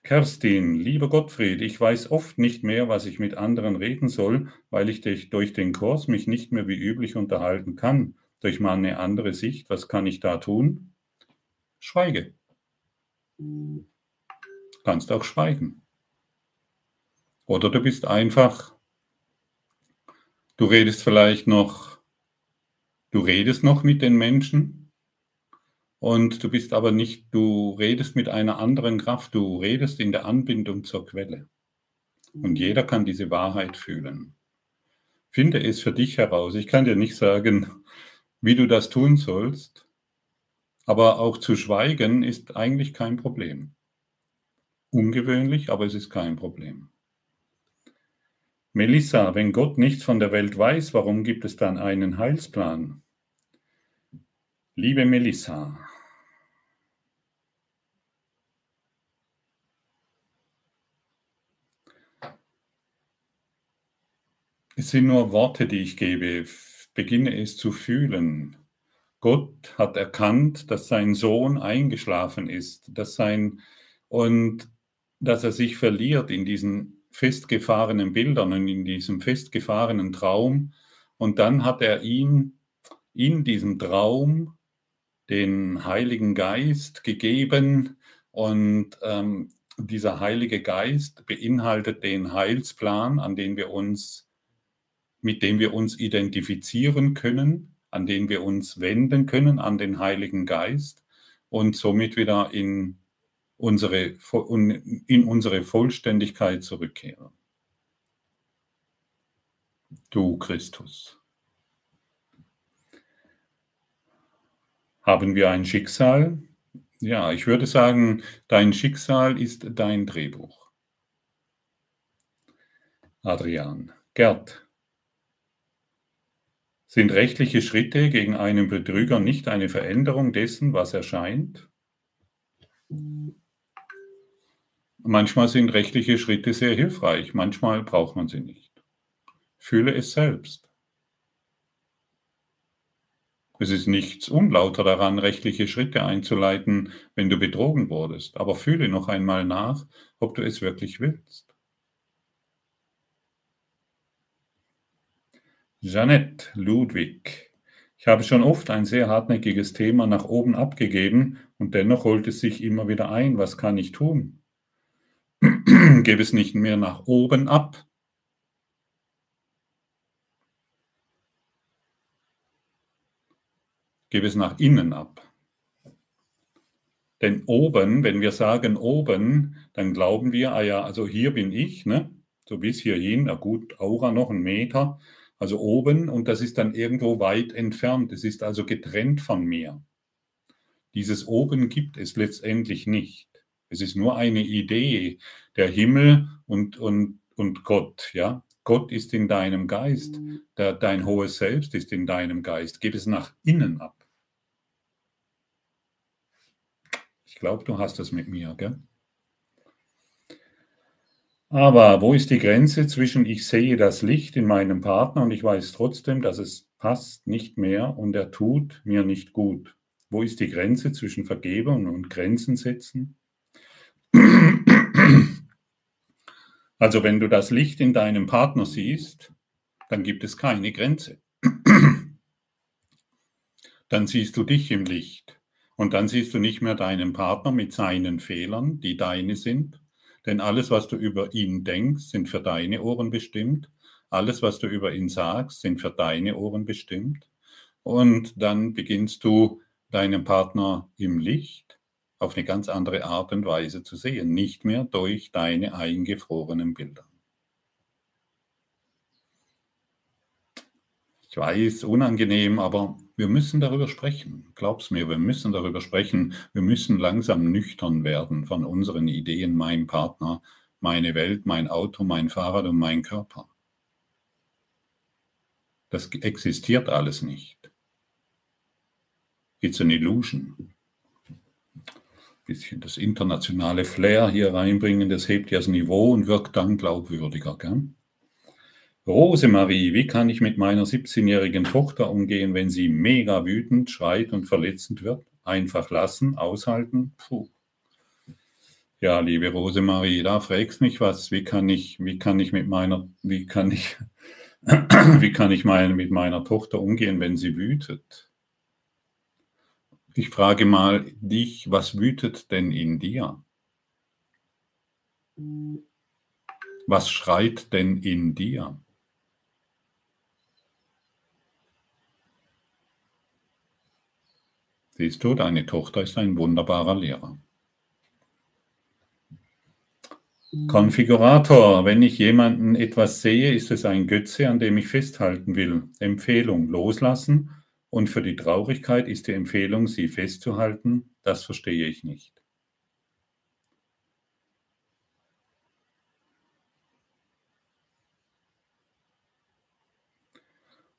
[SPEAKER 1] Kerstin, lieber Gottfried, ich weiß oft nicht mehr, was ich mit anderen reden soll, weil ich durch den Kurs mich nicht mehr wie üblich unterhalten kann. Durch meine andere Sicht, was kann ich da tun? Schweige. Kannst auch schweigen. Oder du bist einfach, du redest vielleicht noch, du redest noch mit den Menschen und du bist aber nicht, du redest mit einer anderen Kraft, du redest in der Anbindung zur Quelle. Und jeder kann diese Wahrheit fühlen. Finde es für dich heraus. Ich kann dir nicht sagen, wie du das tun sollst, aber auch zu schweigen ist eigentlich kein Problem. Ungewöhnlich, aber es ist kein Problem. Melissa, wenn Gott nichts von der Welt weiß, warum gibt es dann einen Heilsplan? Liebe Melissa, es sind nur Worte, die ich gebe. Beginne es zu fühlen. Gott hat erkannt, dass sein Sohn eingeschlafen ist, dass sein und dass er sich verliert in diesen festgefahrenen Bildern und in diesem festgefahrenen Traum. Und dann hat er ihn in diesem Traum den Heiligen Geist gegeben und ähm, dieser Heilige Geist beinhaltet den Heilsplan, an den wir uns, mit dem wir uns identifizieren können, an den wir uns wenden können, an den Heiligen Geist und somit wieder in unsere, in unsere Vollständigkeit zurückkehren. Du Christus. Haben wir ein Schicksal? Ja, ich würde sagen, dein Schicksal ist dein Drehbuch. Adrian. Gerd. Sind rechtliche Schritte gegen einen Betrüger nicht eine Veränderung dessen, was erscheint? Manchmal sind rechtliche Schritte sehr hilfreich, manchmal braucht man sie nicht. Fühle es selbst. Es ist nichts unlauter daran, rechtliche Schritte einzuleiten, wenn du betrogen wurdest, aber fühle noch einmal nach, ob du es wirklich willst. Jeanette Ludwig. Ich habe schon oft ein sehr hartnäckiges Thema nach oben abgegeben und dennoch holt es sich immer wieder ein. Was kann ich tun? Gebe es nicht mehr nach oben ab, gebe es nach innen ab. Denn oben, wenn wir sagen oben, dann glauben wir, ah ja, also hier bin ich, ne? so bis hierhin, na gut, Aura noch ein Meter, also oben und das ist dann irgendwo weit entfernt. Es ist also getrennt von mir. Dieses oben gibt es letztendlich nicht. Es ist nur eine Idee, der Himmel und, und, und Gott, ja. Gott ist in deinem Geist, der, dein hohes Selbst ist in deinem Geist. Gib es nach innen ab. Ich glaube, du hast das mit mir, gell? Aber wo ist die Grenze zwischen ich sehe das Licht in meinem Partner und ich weiß trotzdem, dass es passt nicht mehr und er tut mir nicht gut? Wo ist die Grenze zwischen Vergebung und Grenzen setzen? Also wenn du das Licht in deinem Partner siehst, dann gibt es keine Grenze. Dann siehst du dich im Licht. Und dann siehst du nicht mehr deinen Partner mit seinen Fehlern, die deine sind. Denn alles, was du über ihn denkst, sind für deine Ohren bestimmt. Alles, was du über ihn sagst, sind für deine Ohren bestimmt. Und dann beginnst du deinen Partner im Licht auf eine ganz andere Art und Weise zu sehen, nicht mehr durch deine eingefrorenen Bilder. Ich weiß, unangenehm, aber wir müssen darüber sprechen. Glaub's mir, wir müssen darüber sprechen. Wir müssen langsam nüchtern werden von unseren Ideen, mein Partner, meine Welt, mein Auto, mein Fahrrad und mein Körper. Das existiert alles nicht. It's an illusion. Bisschen das internationale Flair hier reinbringen, das hebt ja das Niveau und wirkt dann glaubwürdiger. Gell? Rosemarie, wie kann ich mit meiner 17-jährigen Tochter umgehen, wenn sie mega wütend, schreit und verletzend wird? Einfach lassen, aushalten? Puh. Ja, liebe Rosemarie, da fragst mich was. Wie kann ich, wie kann ich mit meiner, wie kann ich, wie kann ich meine, mit meiner Tochter umgehen, wenn sie wütet? Ich frage mal dich, was wütet denn in dir? Was schreit denn in dir? Siehst du, deine Tochter ist ein wunderbarer Lehrer. Konfigurator, wenn ich jemanden etwas sehe, ist es ein Götze, an dem ich festhalten will. Empfehlung, loslassen Und für die Traurigkeit ist die Empfehlung, sie festzuhalten, das verstehe ich nicht.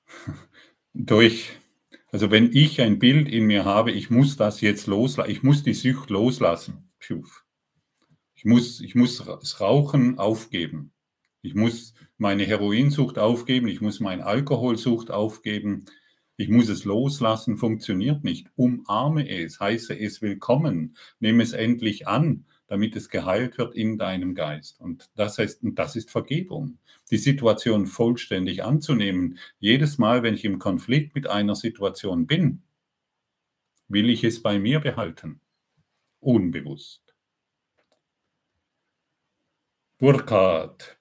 [SPEAKER 1] Durch, also wenn ich ein Bild in mir habe, ich muss das jetzt loslassen, ich muss die Sucht loslassen. Ich muss, ich muss das Rauchen aufgeben. Ich muss meine Heroinsucht aufgeben, ich muss meine Alkoholsucht aufgeben, ich muss es loslassen, funktioniert nicht. Umarme es, heiße es willkommen, nehme es endlich an, damit es geheilt wird in deinem Geist. Und das heißt, und das ist Vergebung. Die Situation vollständig anzunehmen. Jedes Mal, wenn ich im Konflikt mit einer Situation bin, will ich es bei mir behalten. Unbewusst. Burkhard,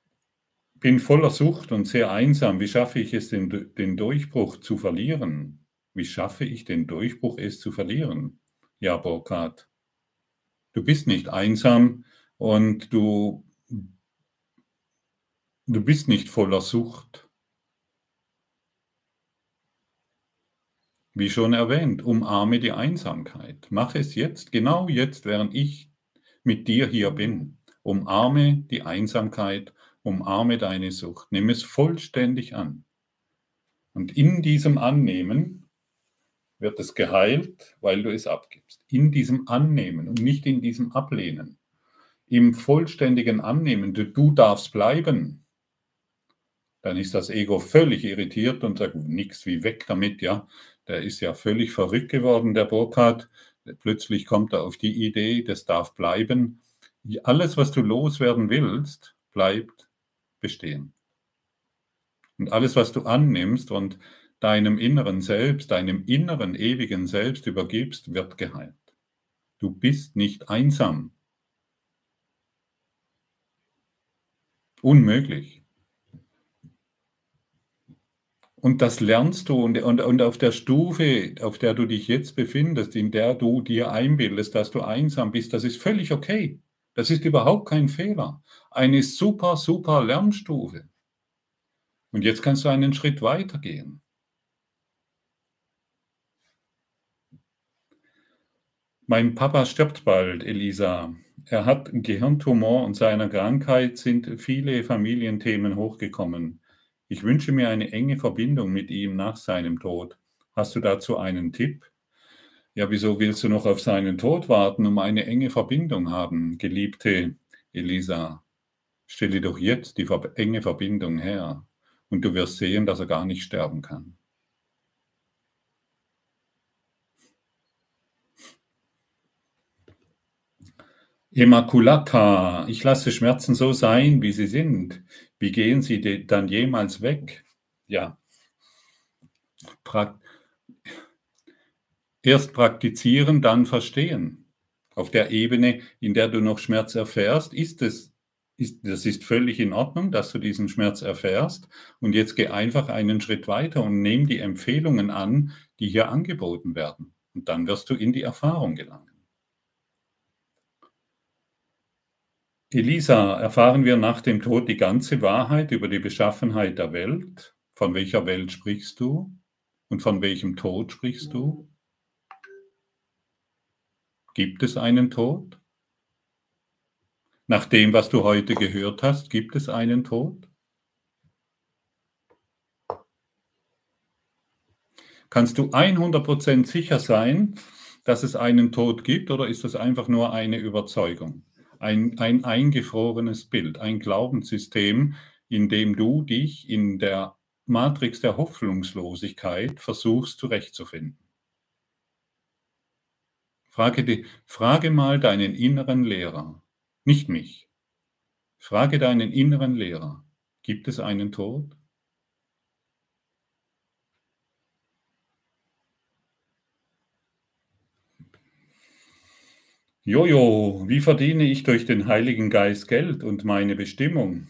[SPEAKER 1] bin voller Sucht und sehr einsam. Wie schaffe ich es, den, den Durchbruch zu verlieren? Wie schaffe ich den Durchbruch, es zu verlieren? Ja, Burkhard, du bist nicht einsam und du, du bist nicht voller Sucht. Wie schon erwähnt, umarme die Einsamkeit. Mach es jetzt, genau jetzt, während ich mit dir hier bin. Umarme die Einsamkeit Umarme deine Sucht. Nimm es vollständig an. Und in diesem Annehmen wird es geheilt, weil du es abgibst. In diesem Annehmen und nicht in diesem Ablehnen. Im vollständigen Annehmen, du, du darfst bleiben. Dann ist das Ego völlig irritiert und sagt, nichts wie weg damit, ja. Der ist ja völlig verrückt geworden, der Burkhardt. Plötzlich kommt er auf die Idee, das darf bleiben. Alles, was du loswerden willst, bleibt bestehen. Und alles, was du annimmst und deinem inneren Selbst, deinem inneren ewigen Selbst übergibst, wird geheilt. Du bist nicht einsam. Unmöglich. Und das lernst du und, und, und auf der Stufe, auf der du dich jetzt befindest, in der du dir einbildest, dass du einsam bist, das ist völlig okay. Das ist überhaupt kein Fehler. Eine super, super Lernstufe. Und jetzt kannst du einen Schritt weiter gehen. Mein Papa stirbt bald, Elisa. Er hat einen Gehirntumor und seiner Krankheit sind viele Familienthemen hochgekommen. Ich wünsche mir eine enge Verbindung mit ihm nach seinem Tod. Hast du dazu einen Tipp? Ja, wieso willst du noch auf seinen Tod warten, um eine enge Verbindung haben, geliebte Elisa? Stelle doch jetzt die enge Verbindung her und du wirst sehen, dass er gar nicht sterben kann. Immaculata, ich lasse Schmerzen so sein, wie sie sind. Wie gehen sie dann jemals weg? Ja, Erst praktizieren, dann verstehen. Auf der Ebene, in der du noch Schmerz erfährst, ist es, ist, das ist völlig in Ordnung, dass du diesen Schmerz erfährst. Und jetzt geh einfach einen Schritt weiter und nimm die Empfehlungen an, die hier angeboten werden. Und dann wirst du in die Erfahrung gelangen. Elisa, erfahren wir nach dem Tod die ganze Wahrheit über die Beschaffenheit der Welt? Von welcher Welt sprichst du? Und von welchem Tod sprichst du? Gibt es einen Tod? Nach dem, was du heute gehört hast, gibt es einen Tod? Kannst du 100% sicher sein, dass es einen Tod gibt oder ist das einfach nur eine Überzeugung? Ein, ein eingefrorenes Bild, ein Glaubenssystem, in dem du dich in der Matrix der Hoffnungslosigkeit versuchst zurechtzufinden. Frage, die, frage mal deinen inneren Lehrer, nicht mich. Frage deinen inneren Lehrer, gibt es einen Tod? Jojo, wie verdiene ich durch den Heiligen Geist Geld und meine Bestimmung?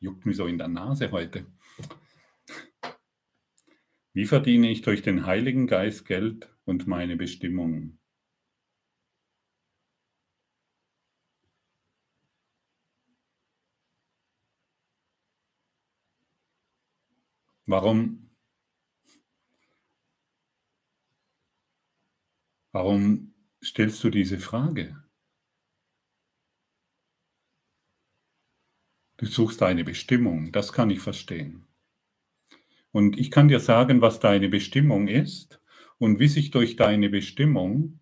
[SPEAKER 1] Juckt mir so in der Nase heute. Wie verdiene ich durch den Heiligen Geist Geld und meine Bestimmung. Warum, Warum stellst du diese Frage? Du suchst deine Bestimmung, das kann ich verstehen. Und ich kann dir sagen, was deine Bestimmung ist und wie sich durch deine Bestimmung,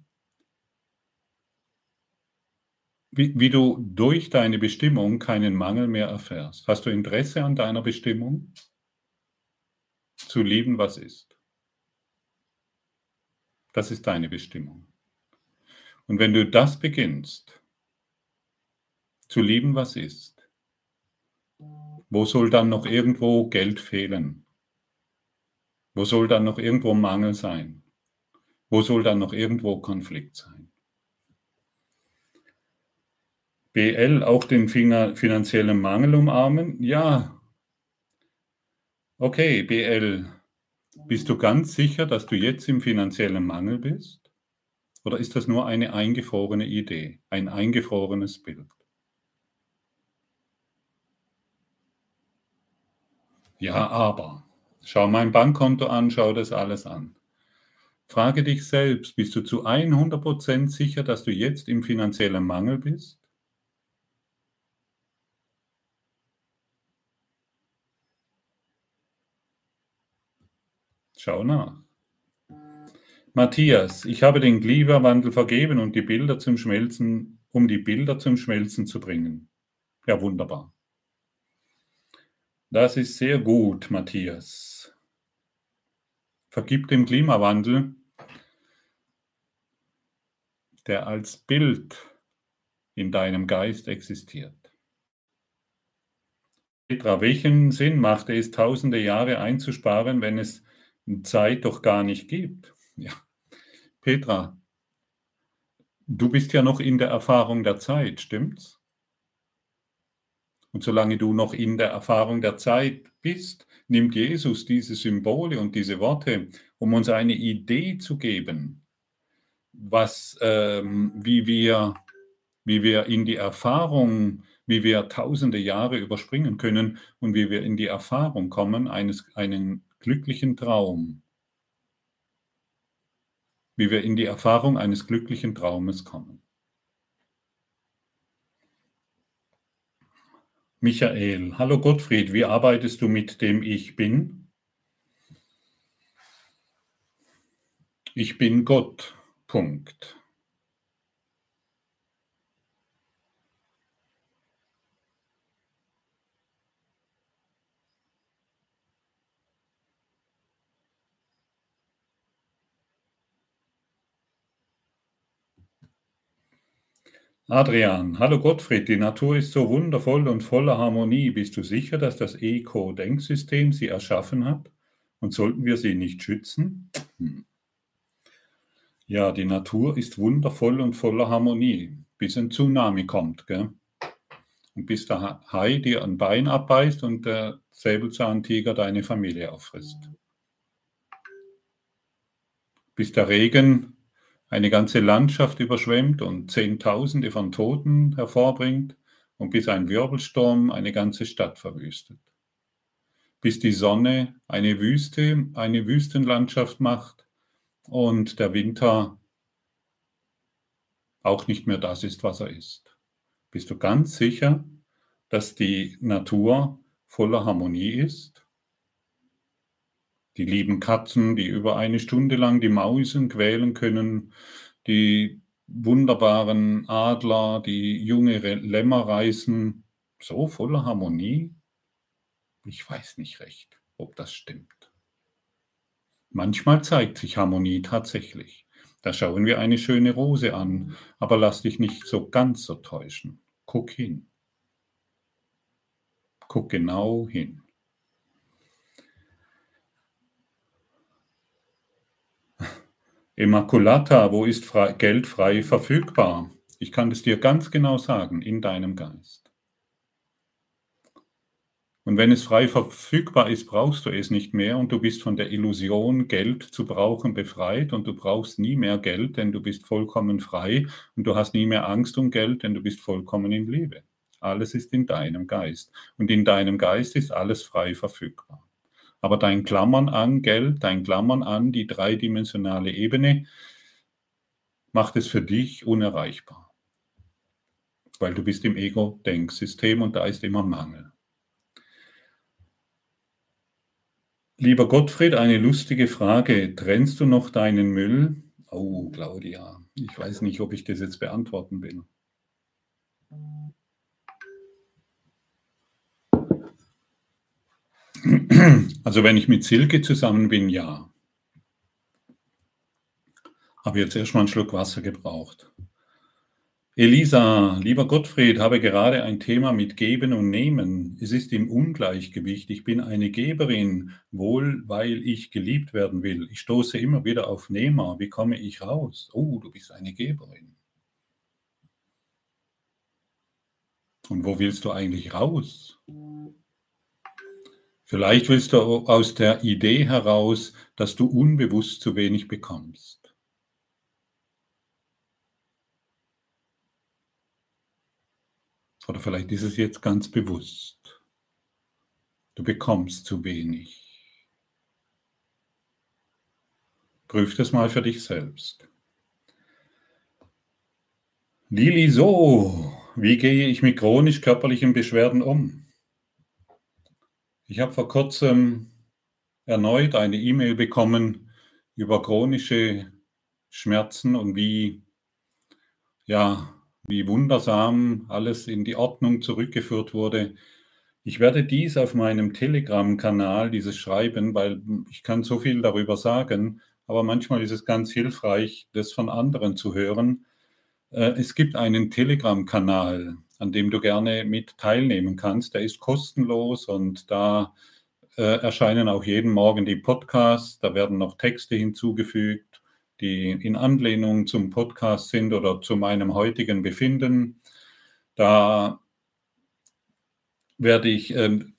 [SPEAKER 1] wie, wie du durch deine Bestimmung keinen Mangel mehr erfährst. Hast du Interesse an deiner Bestimmung? Zu lieben, was ist. Das ist deine Bestimmung. Und wenn du das beginnst, zu lieben, was ist, wo soll dann noch irgendwo Geld fehlen? Wo soll dann noch irgendwo Mangel sein? Wo soll dann noch irgendwo Konflikt sein? BL auch den finanziellen Mangel umarmen? Ja. Okay, BL, bist du ganz sicher, dass du jetzt im finanziellen Mangel bist? Oder ist das nur eine eingefrorene Idee, ein eingefrorenes Bild? Ja, aber. Schau mein Bankkonto an, schau das alles an. Frage dich selbst, bist du zu 100% sicher, dass du jetzt im finanziellen Mangel bist? Schau nach. Matthias, ich habe den Klimawandel vergeben und die Bilder zum Schmelzen, um die Bilder zum Schmelzen zu bringen. Ja, wunderbar. Das ist sehr gut, Matthias. Vergib dem Klimawandel, der als Bild in deinem Geist existiert. Petra, welchen Sinn macht es, tausende Jahre einzusparen, wenn es Zeit doch gar nicht gibt? Ja. Petra, du bist ja noch in der Erfahrung der Zeit, stimmt's? Und solange du noch in der Erfahrung der Zeit bist, nimmt Jesus diese Symbole und diese Worte, um uns eine Idee zu geben, was, ähm, wie, wir, wie wir in die Erfahrung, wie wir tausende Jahre überspringen können und wie wir in die Erfahrung kommen, eines, einen glücklichen Traum. Wie wir in die Erfahrung eines glücklichen Traumes kommen. Michael, hallo Gottfried, wie arbeitest du mit dem Ich bin? Ich bin Gott. Punkt. Adrian, hallo Gottfried, die Natur ist so wundervoll und voller Harmonie. Bist du sicher, dass das Eco-Denksystem sie erschaffen hat? Und sollten wir sie nicht schützen? Hm. Ja, die Natur ist wundervoll und voller Harmonie, bis ein Tsunami kommt. Gell? Und bis der Hai dir ein Bein abbeißt und der Säbelzahntiger deine Familie auffrisst. Bis der Regen eine ganze Landschaft überschwemmt und Zehntausende von Toten hervorbringt und bis ein Wirbelsturm eine ganze Stadt verwüstet. Bis die Sonne eine Wüste, eine Wüstenlandschaft macht und der Winter auch nicht mehr das ist, was er ist. Bist du ganz sicher, dass die Natur voller Harmonie ist? Die lieben Katzen, die über eine Stunde lang die Mausen quälen können, die wunderbaren Adler, die junge Lämmer reißen, so voller Harmonie? Ich weiß nicht recht, ob das stimmt. Manchmal zeigt sich Harmonie tatsächlich. Da schauen wir eine schöne Rose an, aber lass dich nicht so ganz so täuschen. Guck hin. Guck genau hin. Immaculata, wo ist frei, Geld frei verfügbar? Ich kann es dir ganz genau sagen, in deinem Geist. Und wenn es frei verfügbar ist, brauchst du es nicht mehr und du bist von der Illusion, Geld zu brauchen, befreit und du brauchst nie mehr Geld, denn du bist vollkommen frei und du hast nie mehr Angst um Geld, denn du bist vollkommen in Liebe. Alles ist in deinem Geist und in deinem Geist ist alles frei verfügbar. Aber dein, Klammern an, Geld, dein Klammern an, die dreidimensionale Ebene, macht es für dich unerreichbar. Weil du bist im Ego-Denksystem und da ist immer Mangel. Lieber Gottfried, eine lustige Frage. Trennst du noch deinen Müll? Oh, Claudia, ich weiß nicht, ob ich das jetzt beantworten will. Also wenn ich mit Silke zusammen bin, ja. Habe jetzt erstmal einen Schluck Wasser gebraucht. Elisa, lieber Gottfried, habe gerade ein Thema mit Geben und Nehmen. Es ist im Ungleichgewicht. Ich bin eine Geberin, wohl weil ich geliebt werden will. Ich stoße immer wieder auf Nehmer. Wie komme ich raus? Oh, du bist eine Geberin. Und wo willst du eigentlich raus? Vielleicht willst du aus der Idee heraus, dass du unbewusst zu wenig bekommst. Oder vielleicht ist es jetzt ganz bewusst. Du bekommst zu wenig. Prüf das mal für dich selbst. Lili, so, wie gehe ich mit chronisch körperlichen Beschwerden um? Ich habe vor kurzem erneut eine E-Mail bekommen über chronische Schmerzen und wie, ja, wie wundersam alles in die Ordnung zurückgeführt wurde. Ich werde dies auf meinem Telegram-Kanal, dieses Schreiben, weil ich kann so viel darüber sagen, aber manchmal ist es ganz hilfreich, das von anderen zu hören. Äh, es gibt einen Telegram-Kanal, an dem du gerne mit teilnehmen kannst. Der ist kostenlos und da äh, erscheinen auch jeden Morgen die Podcasts. Da werden noch Texte hinzugefügt, die in Anlehnung zum Podcast sind oder zu meinem heutigen Befinden. Da werde ich ähm,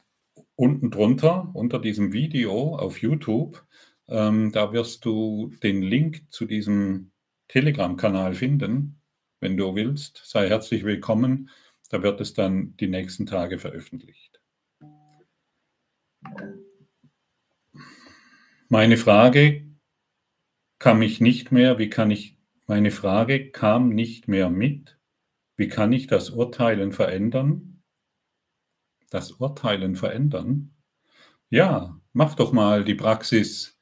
[SPEAKER 1] unten drunter, unter diesem Video auf YouTube, ähm, da wirst du den Link zu diesem Telegram-Kanal finden. Wenn du willst, sei herzlich willkommen. Da wird es dann die nächsten Tage veröffentlicht. Meine Frage kam ich nicht mehr, wie kann ich, meine Frage kam nicht mehr mit, wie kann ich das Urteilen verändern? Das Urteilen verändern? Ja, mach doch mal die Praxis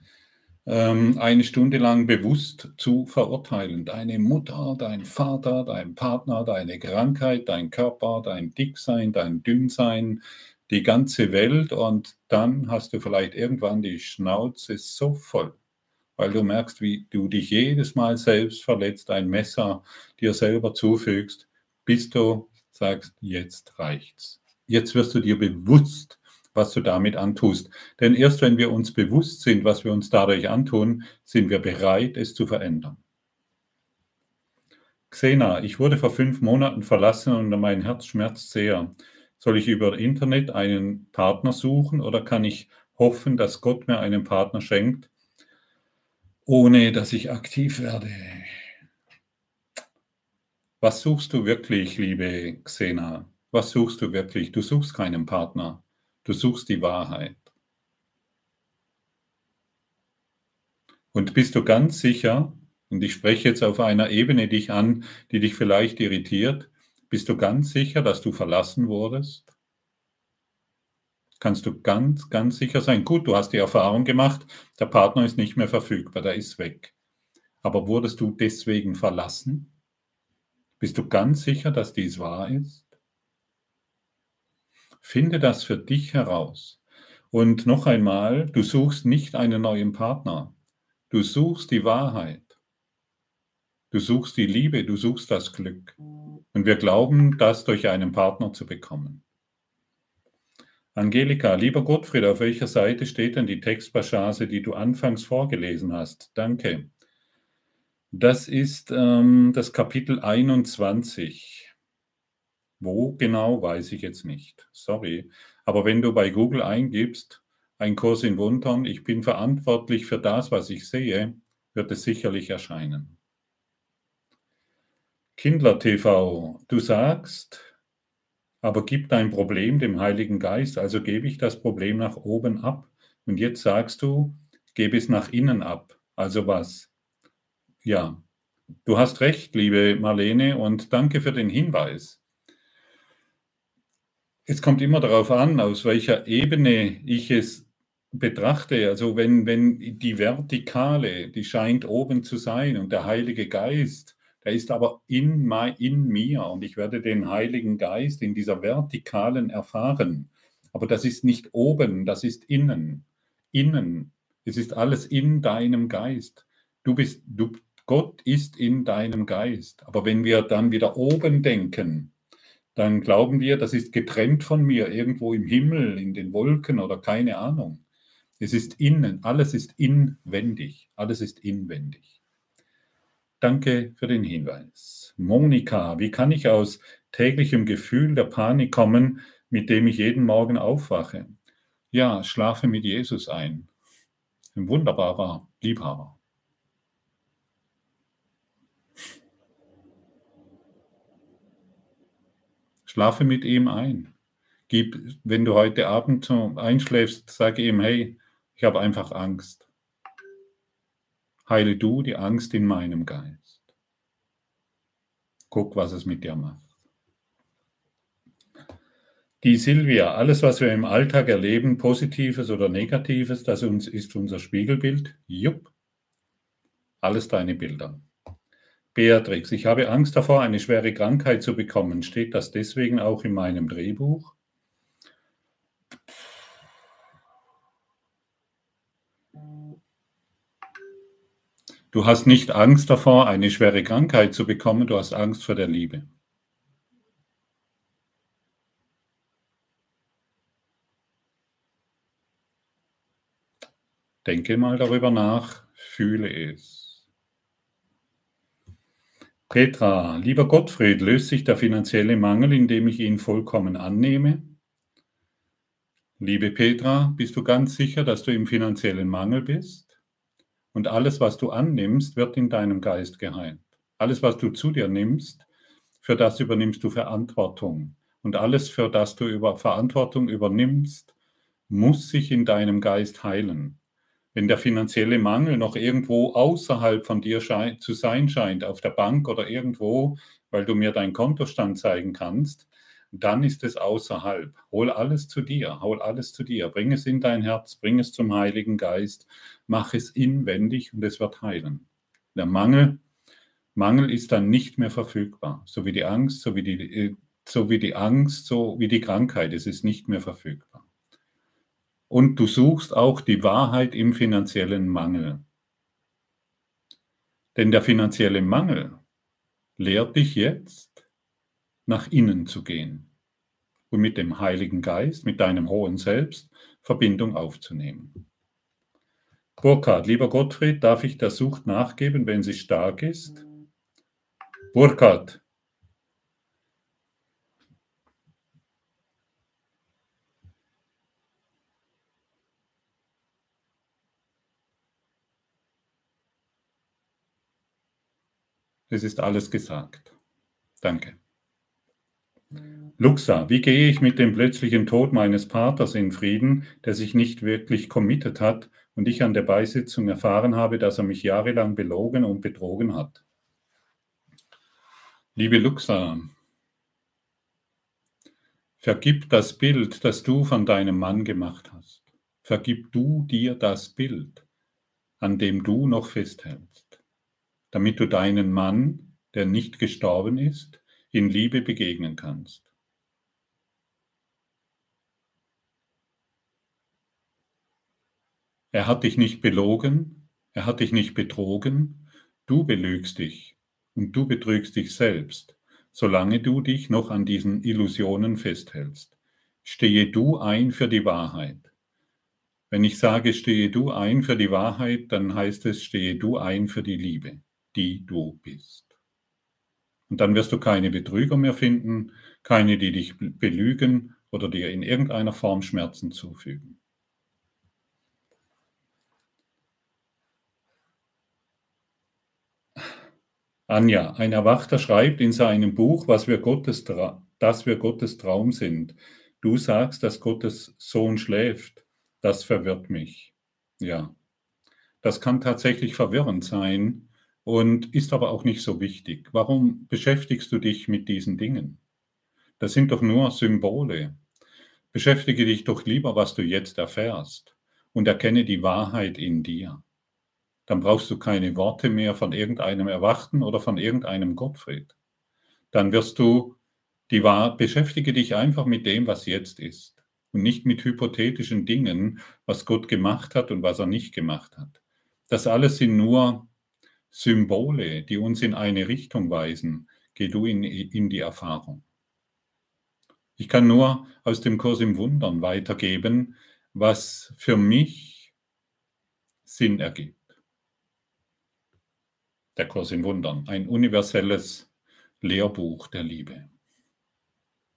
[SPEAKER 1] ähm, eine Stunde lang bewusst zu verurteilen. Deine Mutter, dein Vater, dein Partner, deine Krankheit, dein Körper, dein Dicksein, dein Dünnsein, die ganze Welt und dann hast du vielleicht irgendwann die Schnauze so voll, weil du merkst, wie du dich jedes Mal selbst verletzt, ein Messer dir selber zufügst, bis du sagst, jetzt reicht's. Jetzt wirst du dir bewusst, was du damit antust. Denn erst wenn wir uns bewusst sind, was wir uns dadurch antun, sind wir bereit, es zu verändern. Xena, ich wurde vor fünf Monaten verlassen und mein Herz schmerzt sehr. Soll ich über Internet einen Partner suchen oder kann ich hoffen, dass Gott mir einen Partner schenkt, ohne dass ich aktiv werde? Was suchst du wirklich, liebe Xena? Was suchst du wirklich? Du suchst keinen Partner. Du suchst die Wahrheit. Und bist du ganz sicher, und ich spreche jetzt auf einer Ebene dich an, die dich vielleicht irritiert, bist du ganz sicher, dass du verlassen wurdest? Kannst du ganz, ganz sicher sein. Gut, du hast die Erfahrung gemacht, der Partner ist nicht mehr verfügbar, der ist weg. Aber wurdest du deswegen verlassen? Bist du ganz sicher, dass dies wahr ist? Finde das für dich heraus. Und noch einmal, du suchst nicht einen neuen Partner. Du suchst die Wahrheit. Du suchst die Liebe, du suchst das Glück. Und wir glauben, das durch einen Partner zu bekommen. Angelika, lieber Gottfried, auf welcher Seite steht denn die Textpassage, die du anfangs vorgelesen hast? Danke. Das ist ähm, das Kapitel 21. Wo genau, weiß ich jetzt nicht. Sorry. Aber wenn du bei Google eingibst, ein Kurs in Wundern, ich bin verantwortlich für das, was ich sehe, wird es sicherlich erscheinen. Kindler TV, du sagst, aber gib dein Problem dem Heiligen Geist, also gebe ich das Problem nach oben ab. Und jetzt sagst du, gebe es nach innen ab. Also was? Ja, Du hast recht, liebe Marlene, und danke für den Hinweis. Es kommt immer darauf an, aus welcher Ebene ich es betrachte. Also wenn, wenn die Vertikale, die scheint oben zu sein und der Heilige Geist, der ist aber in, in mir und ich werde den Heiligen Geist in dieser Vertikalen erfahren. Aber das ist nicht oben, das ist innen. Innen. Es ist alles in deinem Geist. Du bist, du, Gott ist in deinem Geist. Aber wenn wir dann wieder oben denken, dann glauben wir, das ist getrennt von mir, irgendwo im Himmel, in den Wolken oder keine Ahnung. Es ist innen, alles ist inwendig, alles ist inwendig. Danke für den Hinweis. Monika, wie kann ich aus täglichem Gefühl der Panik kommen, mit dem ich jeden Morgen aufwache? Ja, schlafe mit Jesus ein. Ein wunderbarer Liebhaber. Schlafe mit ihm ein. Gib, wenn du heute Abend einschläfst, sage ihm, hey, ich habe einfach Angst. Heile du die Angst in meinem Geist. Guck, was es mit dir macht. Die Silvia, alles, was wir im Alltag erleben, Positives oder Negatives, das uns, ist unser Spiegelbild. Jupp. Alles deine Bilder. Beatrix, ich habe Angst davor, eine schwere Krankheit zu bekommen. Steht das deswegen auch in meinem Drehbuch? Du hast nicht Angst davor, eine schwere Krankheit zu bekommen, du hast Angst vor der Liebe. Denke mal darüber nach, fühle es. Petra, lieber Gottfried, löst sich der finanzielle Mangel, indem ich ihn vollkommen annehme? Liebe Petra, bist du ganz sicher, dass du im finanziellen Mangel bist? Und alles, was du annimmst, wird in deinem Geist geheilt. Alles, was du zu dir nimmst, für das übernimmst du Verantwortung. Und alles, für das du über Verantwortung übernimmst, muss sich in deinem Geist heilen wenn der finanzielle Mangel noch irgendwo außerhalb von dir zu sein scheint, auf der Bank oder irgendwo, weil du mir deinen Kontostand zeigen kannst, dann ist es außerhalb. Hol alles zu dir, hol alles zu dir, bring es in dein Herz, bring es zum Heiligen Geist, mach es inwendig und es wird heilen. Der Mangel, Mangel ist dann nicht mehr verfügbar, so wie die Angst, so wie die, äh, so wie die Angst, so wie die Krankheit, es ist nicht mehr verfügbar. Und du suchst auch die Wahrheit im finanziellen Mangel. Denn der finanzielle Mangel lehrt dich jetzt, nach innen zu gehen und mit dem Heiligen Geist, mit deinem hohen Selbst Verbindung aufzunehmen. Burkhard, lieber Gottfried, darf ich der Sucht nachgeben, wenn sie stark ist? Burkhard, Es ist alles gesagt. Danke. Luxa, wie gehe ich mit dem plötzlichen Tod meines Paters in Frieden, der sich nicht wirklich committed hat und ich an der Beisitzung erfahren habe, dass er mich jahrelang belogen und betrogen hat? Liebe Luxa, vergib das Bild, das du von deinem Mann gemacht hast. Vergib du dir das Bild, an dem du noch festhältst damit du deinen Mann, der nicht gestorben ist, in Liebe begegnen kannst. Er hat dich nicht belogen, er hat dich nicht betrogen, du belügst dich und du betrügst dich selbst, solange du dich noch an diesen Illusionen festhältst. Stehe du ein für die Wahrheit. Wenn ich sage, stehe du ein für die Wahrheit, dann heißt es, stehe du ein für die Liebe die du bist. Und dann wirst du keine Betrüger mehr finden, keine, die dich belügen oder dir in irgendeiner Form Schmerzen zufügen. Anja, ein Erwachter schreibt in seinem Buch, was wir Gottes, dass wir Gottes Traum sind. Du sagst, dass Gottes Sohn schläft. Das verwirrt mich. Ja, das kann tatsächlich verwirrend sein, und ist aber auch nicht so wichtig. Warum beschäftigst du dich mit diesen Dingen? Das sind doch nur Symbole. Beschäftige dich doch lieber, was du jetzt erfährst und erkenne die Wahrheit in dir. Dann brauchst du keine Worte mehr von irgendeinem Erwachten oder von irgendeinem Gottfried. Dann wirst du die Wahr beschäftige dich einfach mit dem, was jetzt ist und nicht mit hypothetischen Dingen, was Gott gemacht hat und was er nicht gemacht hat. Das alles sind nur Symbole, die uns in eine Richtung weisen. Geh du in, in die Erfahrung. Ich kann nur aus dem Kurs im Wundern weitergeben, was für mich Sinn ergibt. Der Kurs im Wundern, ein universelles Lehrbuch der Liebe.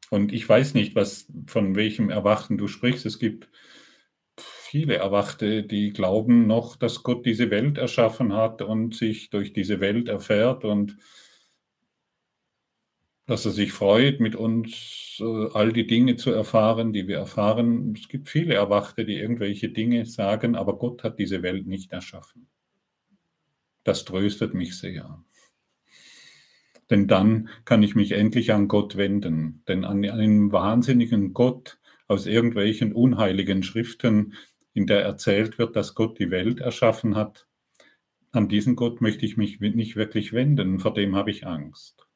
[SPEAKER 1] Und ich weiß nicht, was, von welchem Erwachen du sprichst. Es gibt viele Erwachte, die glauben noch, dass Gott diese Welt erschaffen hat und sich durch diese Welt erfährt und dass er sich freut, mit uns äh, all die Dinge zu erfahren, die wir erfahren. Es gibt viele Erwachte, die irgendwelche Dinge sagen, aber Gott hat diese Welt nicht erschaffen. Das tröstet mich sehr. Denn dann kann ich mich endlich an Gott wenden. Denn an einen wahnsinnigen Gott aus irgendwelchen unheiligen Schriften in der erzählt wird, dass Gott die Welt erschaffen hat, an diesen Gott möchte ich mich nicht wirklich wenden, vor dem habe ich Angst.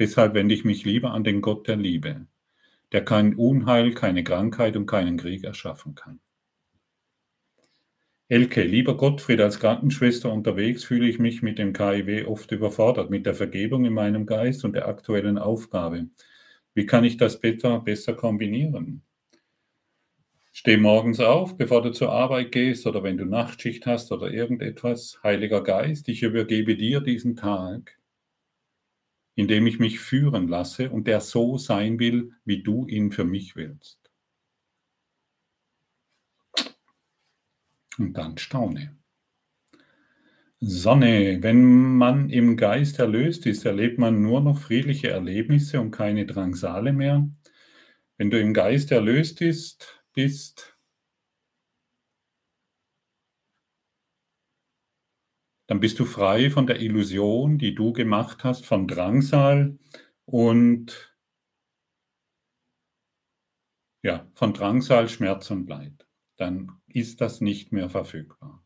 [SPEAKER 1] Deshalb wende ich mich lieber an den Gott der Liebe, der kein Unheil, keine Krankheit und keinen Krieg erschaffen kann. Elke, lieber Gottfried, als Krankenschwester unterwegs fühle ich mich mit dem KIW oft überfordert, mit der Vergebung in meinem Geist und der aktuellen Aufgabe. Wie kann ich das besser, besser kombinieren? Steh morgens auf, bevor du zur Arbeit gehst oder wenn du Nachtschicht hast oder irgendetwas. Heiliger Geist, ich übergebe dir diesen Tag, in dem ich mich führen lasse und der so sein will, wie du ihn für mich willst. Und dann staune. Sonne, wenn man im Geist erlöst ist, erlebt man nur noch friedliche Erlebnisse und keine Drangsale mehr. Wenn du im Geist erlöst bist, bist, dann bist du frei von der Illusion, die du gemacht hast, von Drangsal und ja, von Drangsal, Schmerz und Leid. Dann ist das nicht mehr verfügbar.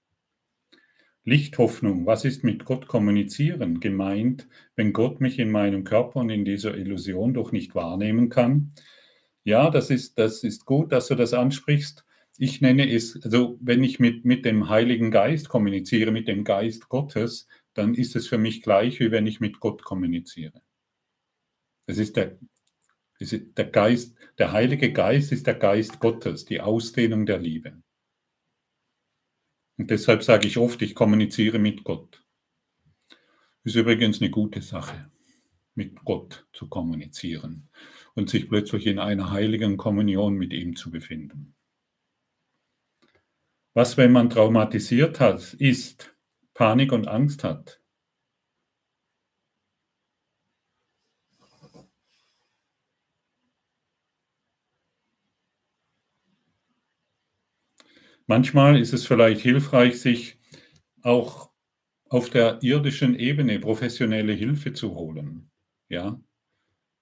[SPEAKER 1] Lichthoffnung, was ist mit Gott kommunizieren gemeint, wenn Gott mich in meinem Körper und in dieser Illusion doch nicht wahrnehmen kann? Ja, das ist, das ist gut, dass du das ansprichst. Ich nenne es, also wenn ich mit, mit dem Heiligen Geist kommuniziere, mit dem Geist Gottes, dann ist es für mich gleich, wie wenn ich mit Gott kommuniziere. Es ist der, es ist der Geist, der Heilige Geist ist der Geist Gottes, die Ausdehnung der Liebe. Und deshalb sage ich oft, ich kommuniziere mit Gott. Ist übrigens eine gute Sache, mit Gott zu kommunizieren und sich plötzlich in einer heiligen Kommunion mit ihm zu befinden. Was, wenn man traumatisiert hat, ist, Panik und Angst hat? Manchmal ist es vielleicht hilfreich, sich auch auf der irdischen Ebene professionelle Hilfe zu holen. Ja,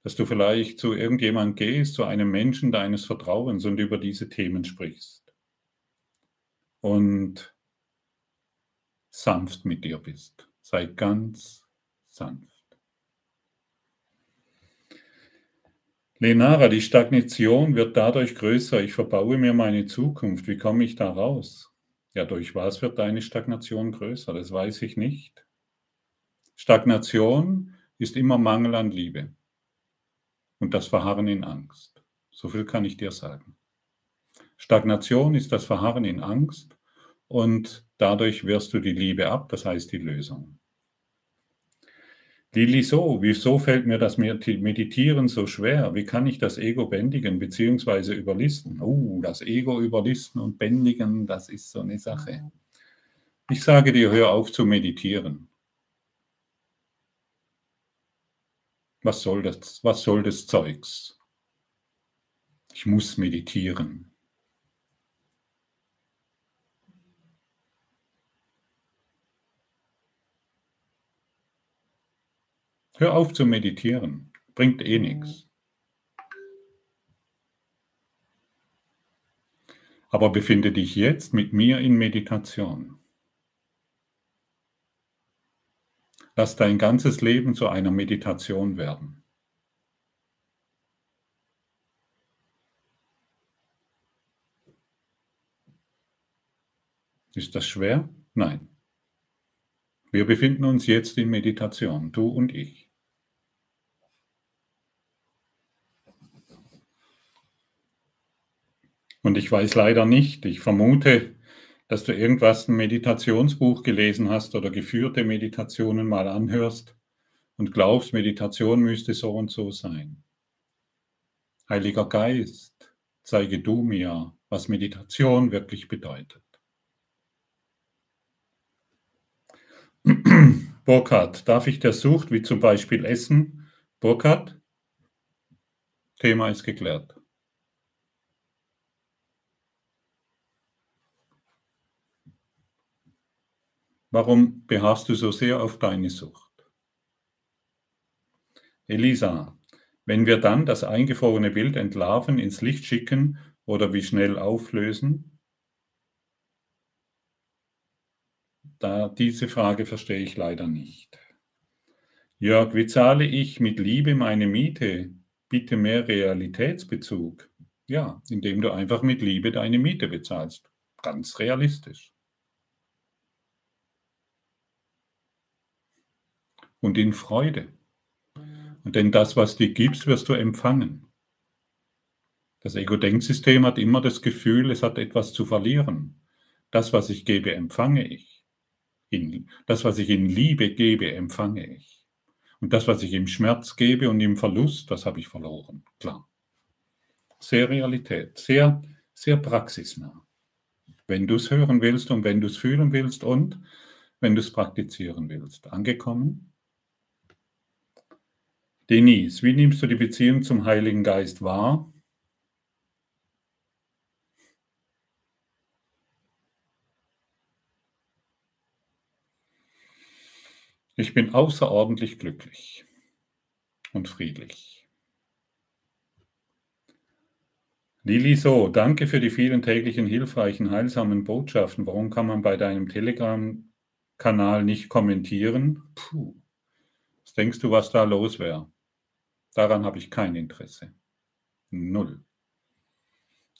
[SPEAKER 1] dass du vielleicht zu irgendjemand gehst, zu einem Menschen deines Vertrauens und über diese Themen sprichst. Und sanft mit dir bist. Sei ganz sanft. Lenara, die Stagnation wird dadurch größer. Ich verbaue mir meine Zukunft. Wie komme ich da raus? Ja, durch was wird deine Stagnation größer? Das weiß ich nicht. Stagnation ist immer Mangel an Liebe und das Verharren in Angst. So viel kann ich dir sagen. Stagnation ist das Verharren in Angst und dadurch wirst du die Liebe ab, das heißt die Lösung. Lili, so, wieso fällt mir das Meditieren so schwer? Wie kann ich das Ego bändigen bzw. überlisten? Oh, das Ego überlisten und bändigen, das ist so eine Sache. Ich sage dir, hör auf zu meditieren. Was soll das, was soll das Zeugs? Ich muss meditieren. Hör auf zu meditieren. Bringt eh nichts. Aber befinde dich jetzt mit mir in Meditation. Lass dein ganzes Leben zu einer Meditation werden. Ist das schwer? Nein. Wir befinden uns jetzt in Meditation, du und ich. Und ich weiß leider nicht, ich vermute, dass du irgendwas ein Meditationsbuch gelesen hast oder geführte Meditationen mal anhörst und glaubst, Meditation müsste so und so sein. Heiliger Geist, zeige du mir, was Meditation wirklich bedeutet. Burkhard, darf ich der Sucht, wie zum Beispiel Essen? Burkhard? Thema ist geklärt. Warum beharrst du so sehr auf deine Sucht? Elisa, wenn wir dann das eingefrorene Bild entlarven, ins Licht schicken oder wie schnell auflösen? Da, diese Frage verstehe ich leider nicht. Jörg, wie zahle ich mit Liebe meine Miete? Bitte mehr Realitätsbezug. Ja, indem du einfach mit Liebe deine Miete bezahlst. Ganz realistisch. Und in Freude. Und denn das, was du gibst, wirst du empfangen. Das Ego-Denksystem hat immer das Gefühl, es hat etwas zu verlieren. Das, was ich gebe, empfange ich. In, das, was ich in Liebe gebe, empfange ich. Und das, was ich im Schmerz gebe und im Verlust, das habe ich verloren. Klar. Sehr Realität, sehr, sehr praxisnah. Wenn du es hören willst und wenn du es fühlen willst und wenn du es praktizieren willst. Angekommen? Denise, wie nimmst du die Beziehung zum Heiligen Geist wahr? Ich bin außerordentlich glücklich und friedlich. Lili so, danke für die vielen täglichen hilfreichen, heilsamen Botschaften. Warum kann man bei deinem Telegram-Kanal nicht kommentieren? Puh. Was denkst du, was da los wäre? Daran habe ich kein Interesse. Null.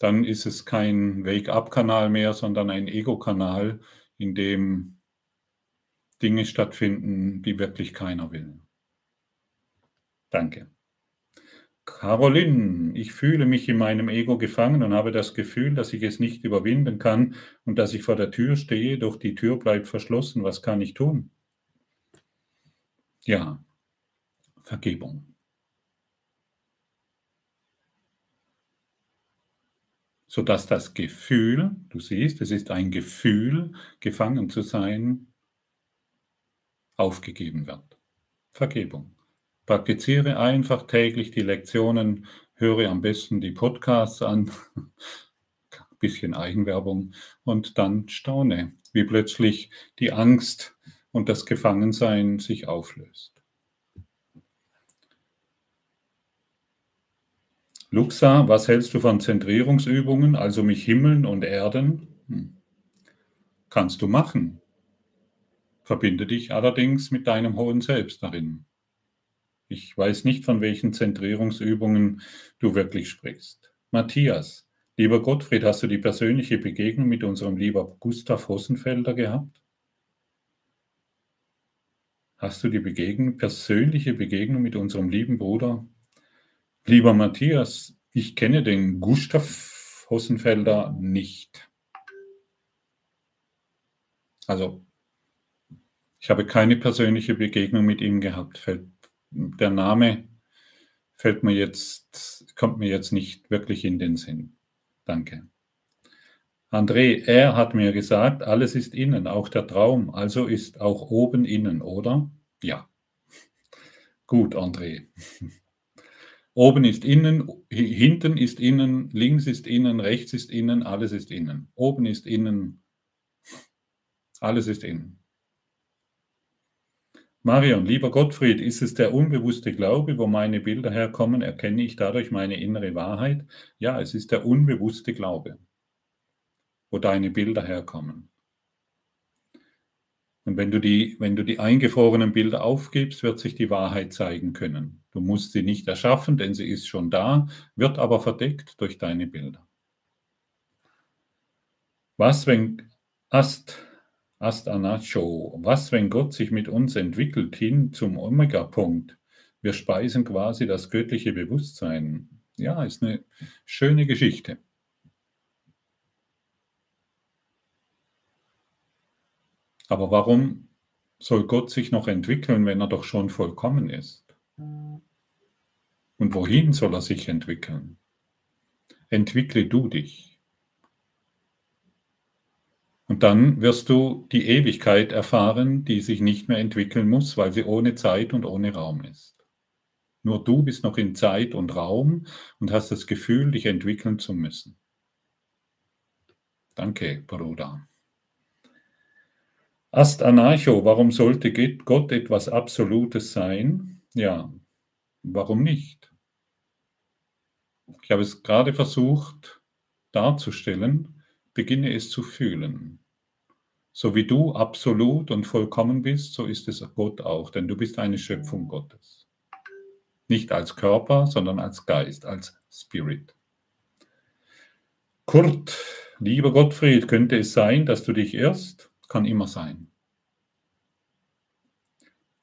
[SPEAKER 1] Dann ist es kein Wake-up-Kanal mehr, sondern ein Ego-Kanal, in dem Dinge stattfinden, die wirklich keiner will. Danke. Caroline, ich fühle mich in meinem Ego gefangen und habe das Gefühl, dass ich es nicht überwinden kann und dass ich vor der Tür stehe, doch die Tür bleibt verschlossen. Was kann ich tun? Ja, Vergebung. Sodass das Gefühl, du siehst, es ist ein Gefühl, gefangen zu sein, aufgegeben wird. Vergebung. Praktiziere einfach täglich die Lektionen, höre am besten die Podcasts an, bisschen Eigenwerbung und dann staune, wie plötzlich die Angst und das Gefangensein sich auflöst. Luxa, was hältst du von Zentrierungsübungen, also mich himmeln und erden? Hm. Kannst du machen. Verbinde dich allerdings mit deinem hohen Selbst darin. Ich weiß nicht, von welchen Zentrierungsübungen du wirklich sprichst. Matthias, lieber Gottfried, hast du die persönliche Begegnung mit unserem lieber Gustav Hossenfelder gehabt? Hast du die Begegnung, persönliche Begegnung mit unserem lieben Bruder Lieber Matthias, ich kenne den Gustav Hossenfelder nicht. Also, ich habe keine persönliche Begegnung mit ihm gehabt. Der Name fällt mir jetzt, kommt mir jetzt nicht wirklich in den Sinn. Danke. André, er hat mir gesagt, alles ist innen, auch der Traum, also ist auch oben innen, oder? Ja. Gut, André. Oben ist innen, hinten ist innen, links ist innen, rechts ist innen, alles ist innen. Oben ist innen, alles ist innen. Marion, lieber Gottfried, ist es der unbewusste Glaube, wo meine Bilder herkommen? Erkenne ich dadurch meine innere Wahrheit? Ja, es ist der unbewusste Glaube, wo deine Bilder herkommen. Und wenn du die, wenn du die eingefrorenen Bilder aufgibst, wird sich die Wahrheit zeigen können. Du musst sie nicht erschaffen, denn sie ist schon da, wird aber verdeckt durch deine Bilder. Was, wenn Ast Astanacho. Was, wenn Gott sich mit uns entwickelt hin zum Omega-Punkt? Wir speisen quasi das göttliche Bewusstsein. Ja, ist eine schöne Geschichte. Aber warum soll Gott sich noch entwickeln, wenn er doch schon vollkommen ist? Und wohin soll er sich entwickeln? Entwickle du dich. Und dann wirst du die Ewigkeit erfahren, die sich nicht mehr entwickeln muss, weil sie ohne Zeit und ohne Raum ist. Nur du bist noch in Zeit und Raum und hast das Gefühl, dich entwickeln zu müssen. Danke, Bruder. Ast Anarcho, warum sollte Gott etwas Absolutes sein? Ja, warum nicht? Ich habe es gerade versucht darzustellen beginne es zu fühlen. So wie du absolut und vollkommen bist, so ist es Gott auch, denn du bist eine Schöpfung Gottes. Nicht als Körper, sondern als Geist, als Spirit. Kurt, lieber Gottfried, könnte es sein, dass du dich irrst? Kann immer sein.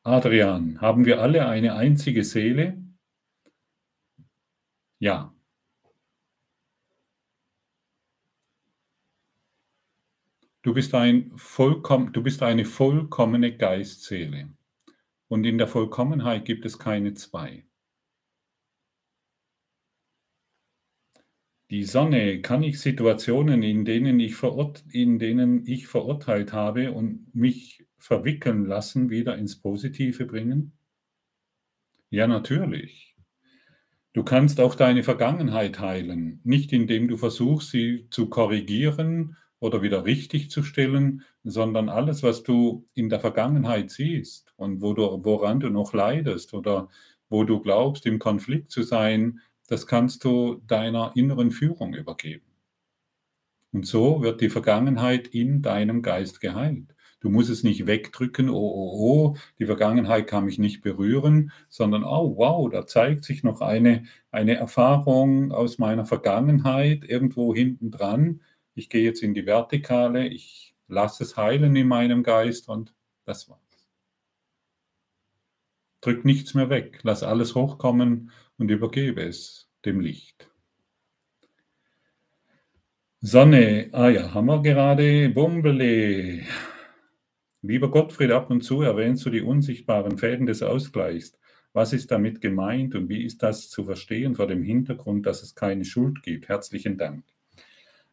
[SPEAKER 1] Adrian, haben wir alle eine einzige Seele? Ja, Du bist, ein vollkommen, du bist eine vollkommene Geistseele. Und in der Vollkommenheit gibt es keine zwei. Die Sonne kann ich Situationen, in denen ich, verurt, in denen ich verurteilt habe und mich verwickeln lassen, wieder ins Positive bringen? Ja, natürlich. Du kannst auch deine Vergangenheit heilen, nicht indem du versuchst, sie zu korrigieren oder wieder richtig zu stellen, sondern alles, was du in der Vergangenheit siehst und wo du, woran du noch leidest oder wo du glaubst, im Konflikt zu sein, das kannst du deiner inneren Führung übergeben. Und so wird die Vergangenheit in deinem Geist geheilt. Du musst es nicht wegdrücken, oh, oh, oh, die Vergangenheit kann mich nicht berühren, sondern, oh, wow, da zeigt sich noch eine, eine Erfahrung aus meiner Vergangenheit irgendwo hinten dran, ich gehe jetzt in die Vertikale, ich lasse es heilen in meinem Geist und das war's. Drück nichts mehr weg, lass alles hochkommen und übergebe es dem Licht. Sonne, ah ja, haben wir gerade, Bumbele. Lieber Gottfried, ab und zu erwähnst du die unsichtbaren Fäden des Ausgleichs. Was ist damit gemeint und wie ist das zu verstehen vor dem Hintergrund, dass es keine Schuld gibt? Herzlichen Dank.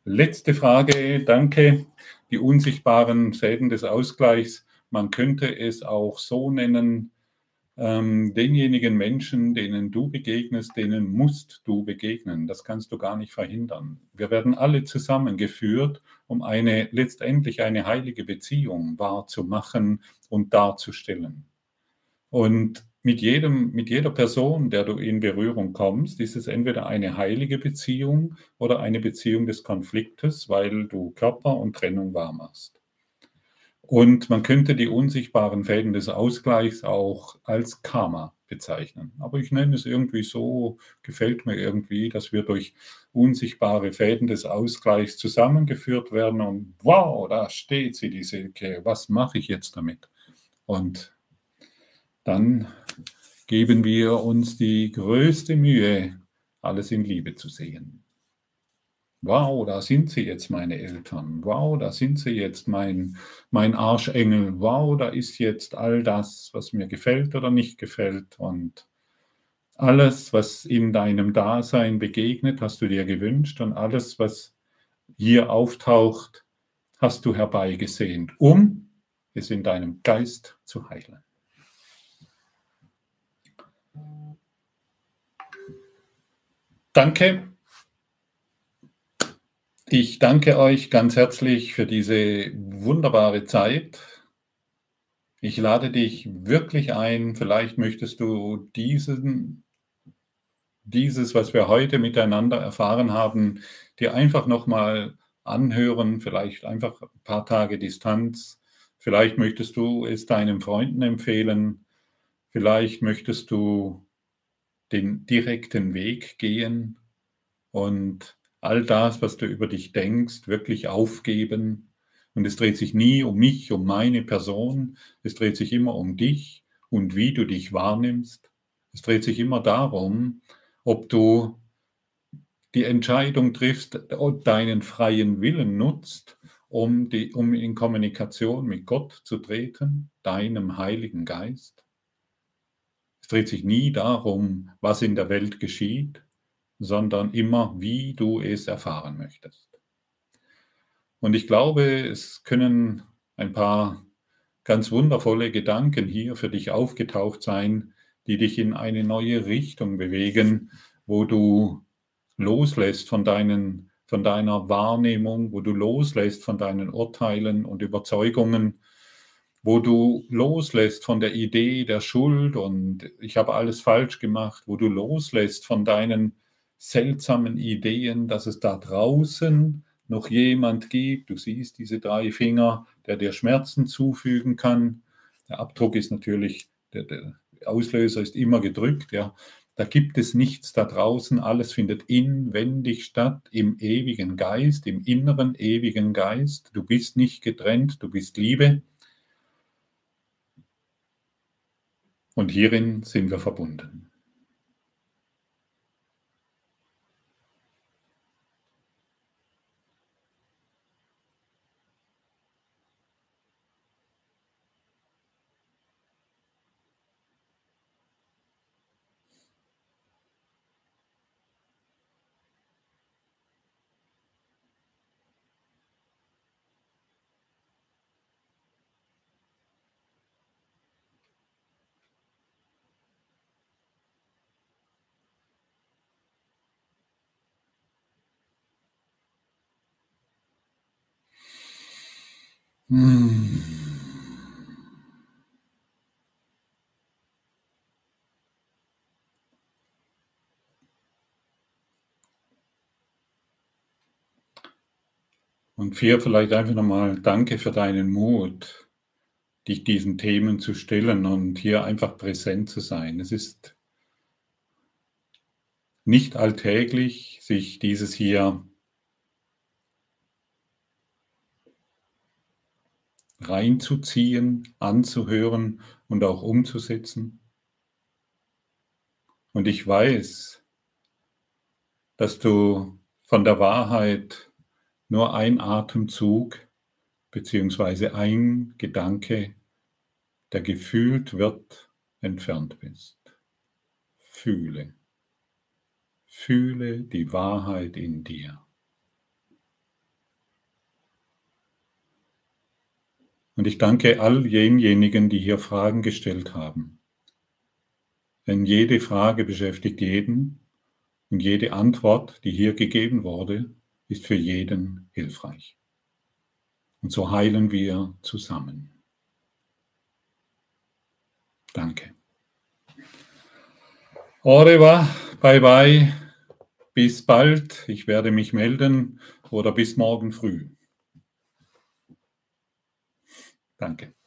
[SPEAKER 1] Letzte Frage, danke. Die unsichtbaren Fäden des Ausgleichs. Man könnte es auch so nennen, ähm, denjenigen Menschen, denen du begegnest, denen musst du begegnen. Das kannst du gar nicht verhindern. Wir werden alle zusammengeführt, um eine letztendlich eine heilige Beziehung wahrzumachen und darzustellen. Und mit, jedem, mit jeder Person, der du in Berührung kommst, ist es entweder eine heilige Beziehung oder eine Beziehung des Konfliktes, weil du Körper und Trennung wahr machst. Und man könnte die unsichtbaren Fäden des Ausgleichs auch als Karma bezeichnen. Aber ich nenne es irgendwie so, gefällt mir irgendwie, dass wir durch unsichtbare Fäden des Ausgleichs zusammengeführt werden und wow, da steht sie, die Silke, was mache ich jetzt damit? Und dann geben wir uns die größte Mühe, alles in Liebe zu sehen. Wow, da sind sie jetzt, meine Eltern. Wow, da sind sie jetzt, mein, mein Arschengel. Wow, da ist jetzt all das, was mir gefällt oder nicht gefällt. Und alles, was in deinem Dasein begegnet, hast du dir gewünscht. Und alles, was hier auftaucht, hast du herbeigesehnt, um es in deinem Geist zu heilen. Danke. Ich danke euch ganz herzlich für diese wunderbare Zeit. Ich lade dich wirklich ein, vielleicht möchtest du diesen, dieses, was wir heute miteinander erfahren haben, dir einfach nochmal anhören, vielleicht einfach ein paar Tage Distanz. Vielleicht möchtest du es deinen Freunden empfehlen. Vielleicht möchtest du den direkten Weg gehen und all das, was du über dich denkst, wirklich aufgeben und es dreht sich nie um mich, um meine Person. Es dreht sich immer um dich und wie du dich wahrnimmst. Es dreht sich immer darum, ob du die Entscheidung triffst, deinen freien Willen nutzt, um, die, um in Kommunikation mit Gott zu treten, deinem Heiligen Geist. Es dreht sich nie darum, was in der Welt geschieht, sondern immer, wie du es erfahren möchtest. Und ich glaube, es können ein paar ganz wundervolle Gedanken hier für dich aufgetaucht sein, die dich in eine neue Richtung bewegen, wo du loslässt von, deinen, von deiner Wahrnehmung, wo du loslässt von deinen Urteilen und Überzeugungen, wo du loslässt von der Idee der Schuld und ich habe alles falsch gemacht, wo du loslässt von deinen seltsamen Ideen, dass es da draußen noch jemand gibt. Du siehst diese drei Finger, der dir Schmerzen zufügen kann. Der Abdruck ist natürlich, der, der Auslöser ist immer gedrückt. Ja. Da gibt es nichts da draußen. Alles findet inwendig statt, im ewigen Geist, im inneren ewigen Geist. Du bist nicht getrennt, du bist Liebe. Und hierin sind wir verbunden. Hm. Und vier, vielleicht einfach nochmal Danke für deinen Mut, dich diesen Themen zu stellen und hier einfach präsent zu sein. Es ist nicht alltäglich, sich dieses hier reinzuziehen, anzuhören und auch umzusetzen. Und ich weiß, dass du von der Wahrheit nur ein Atemzug beziehungsweise ein Gedanke, der gefühlt wird, entfernt bist. Fühle. Fühle die Wahrheit in dir. Und ich danke all denjenigen, die hier Fragen gestellt haben. Denn jede Frage beschäftigt jeden und jede Antwort, die hier gegeben wurde, ist für jeden hilfreich. Und so heilen wir zusammen. Danke. Revoir, bye bye, bis bald. Ich werde mich melden oder bis morgen früh. Danke.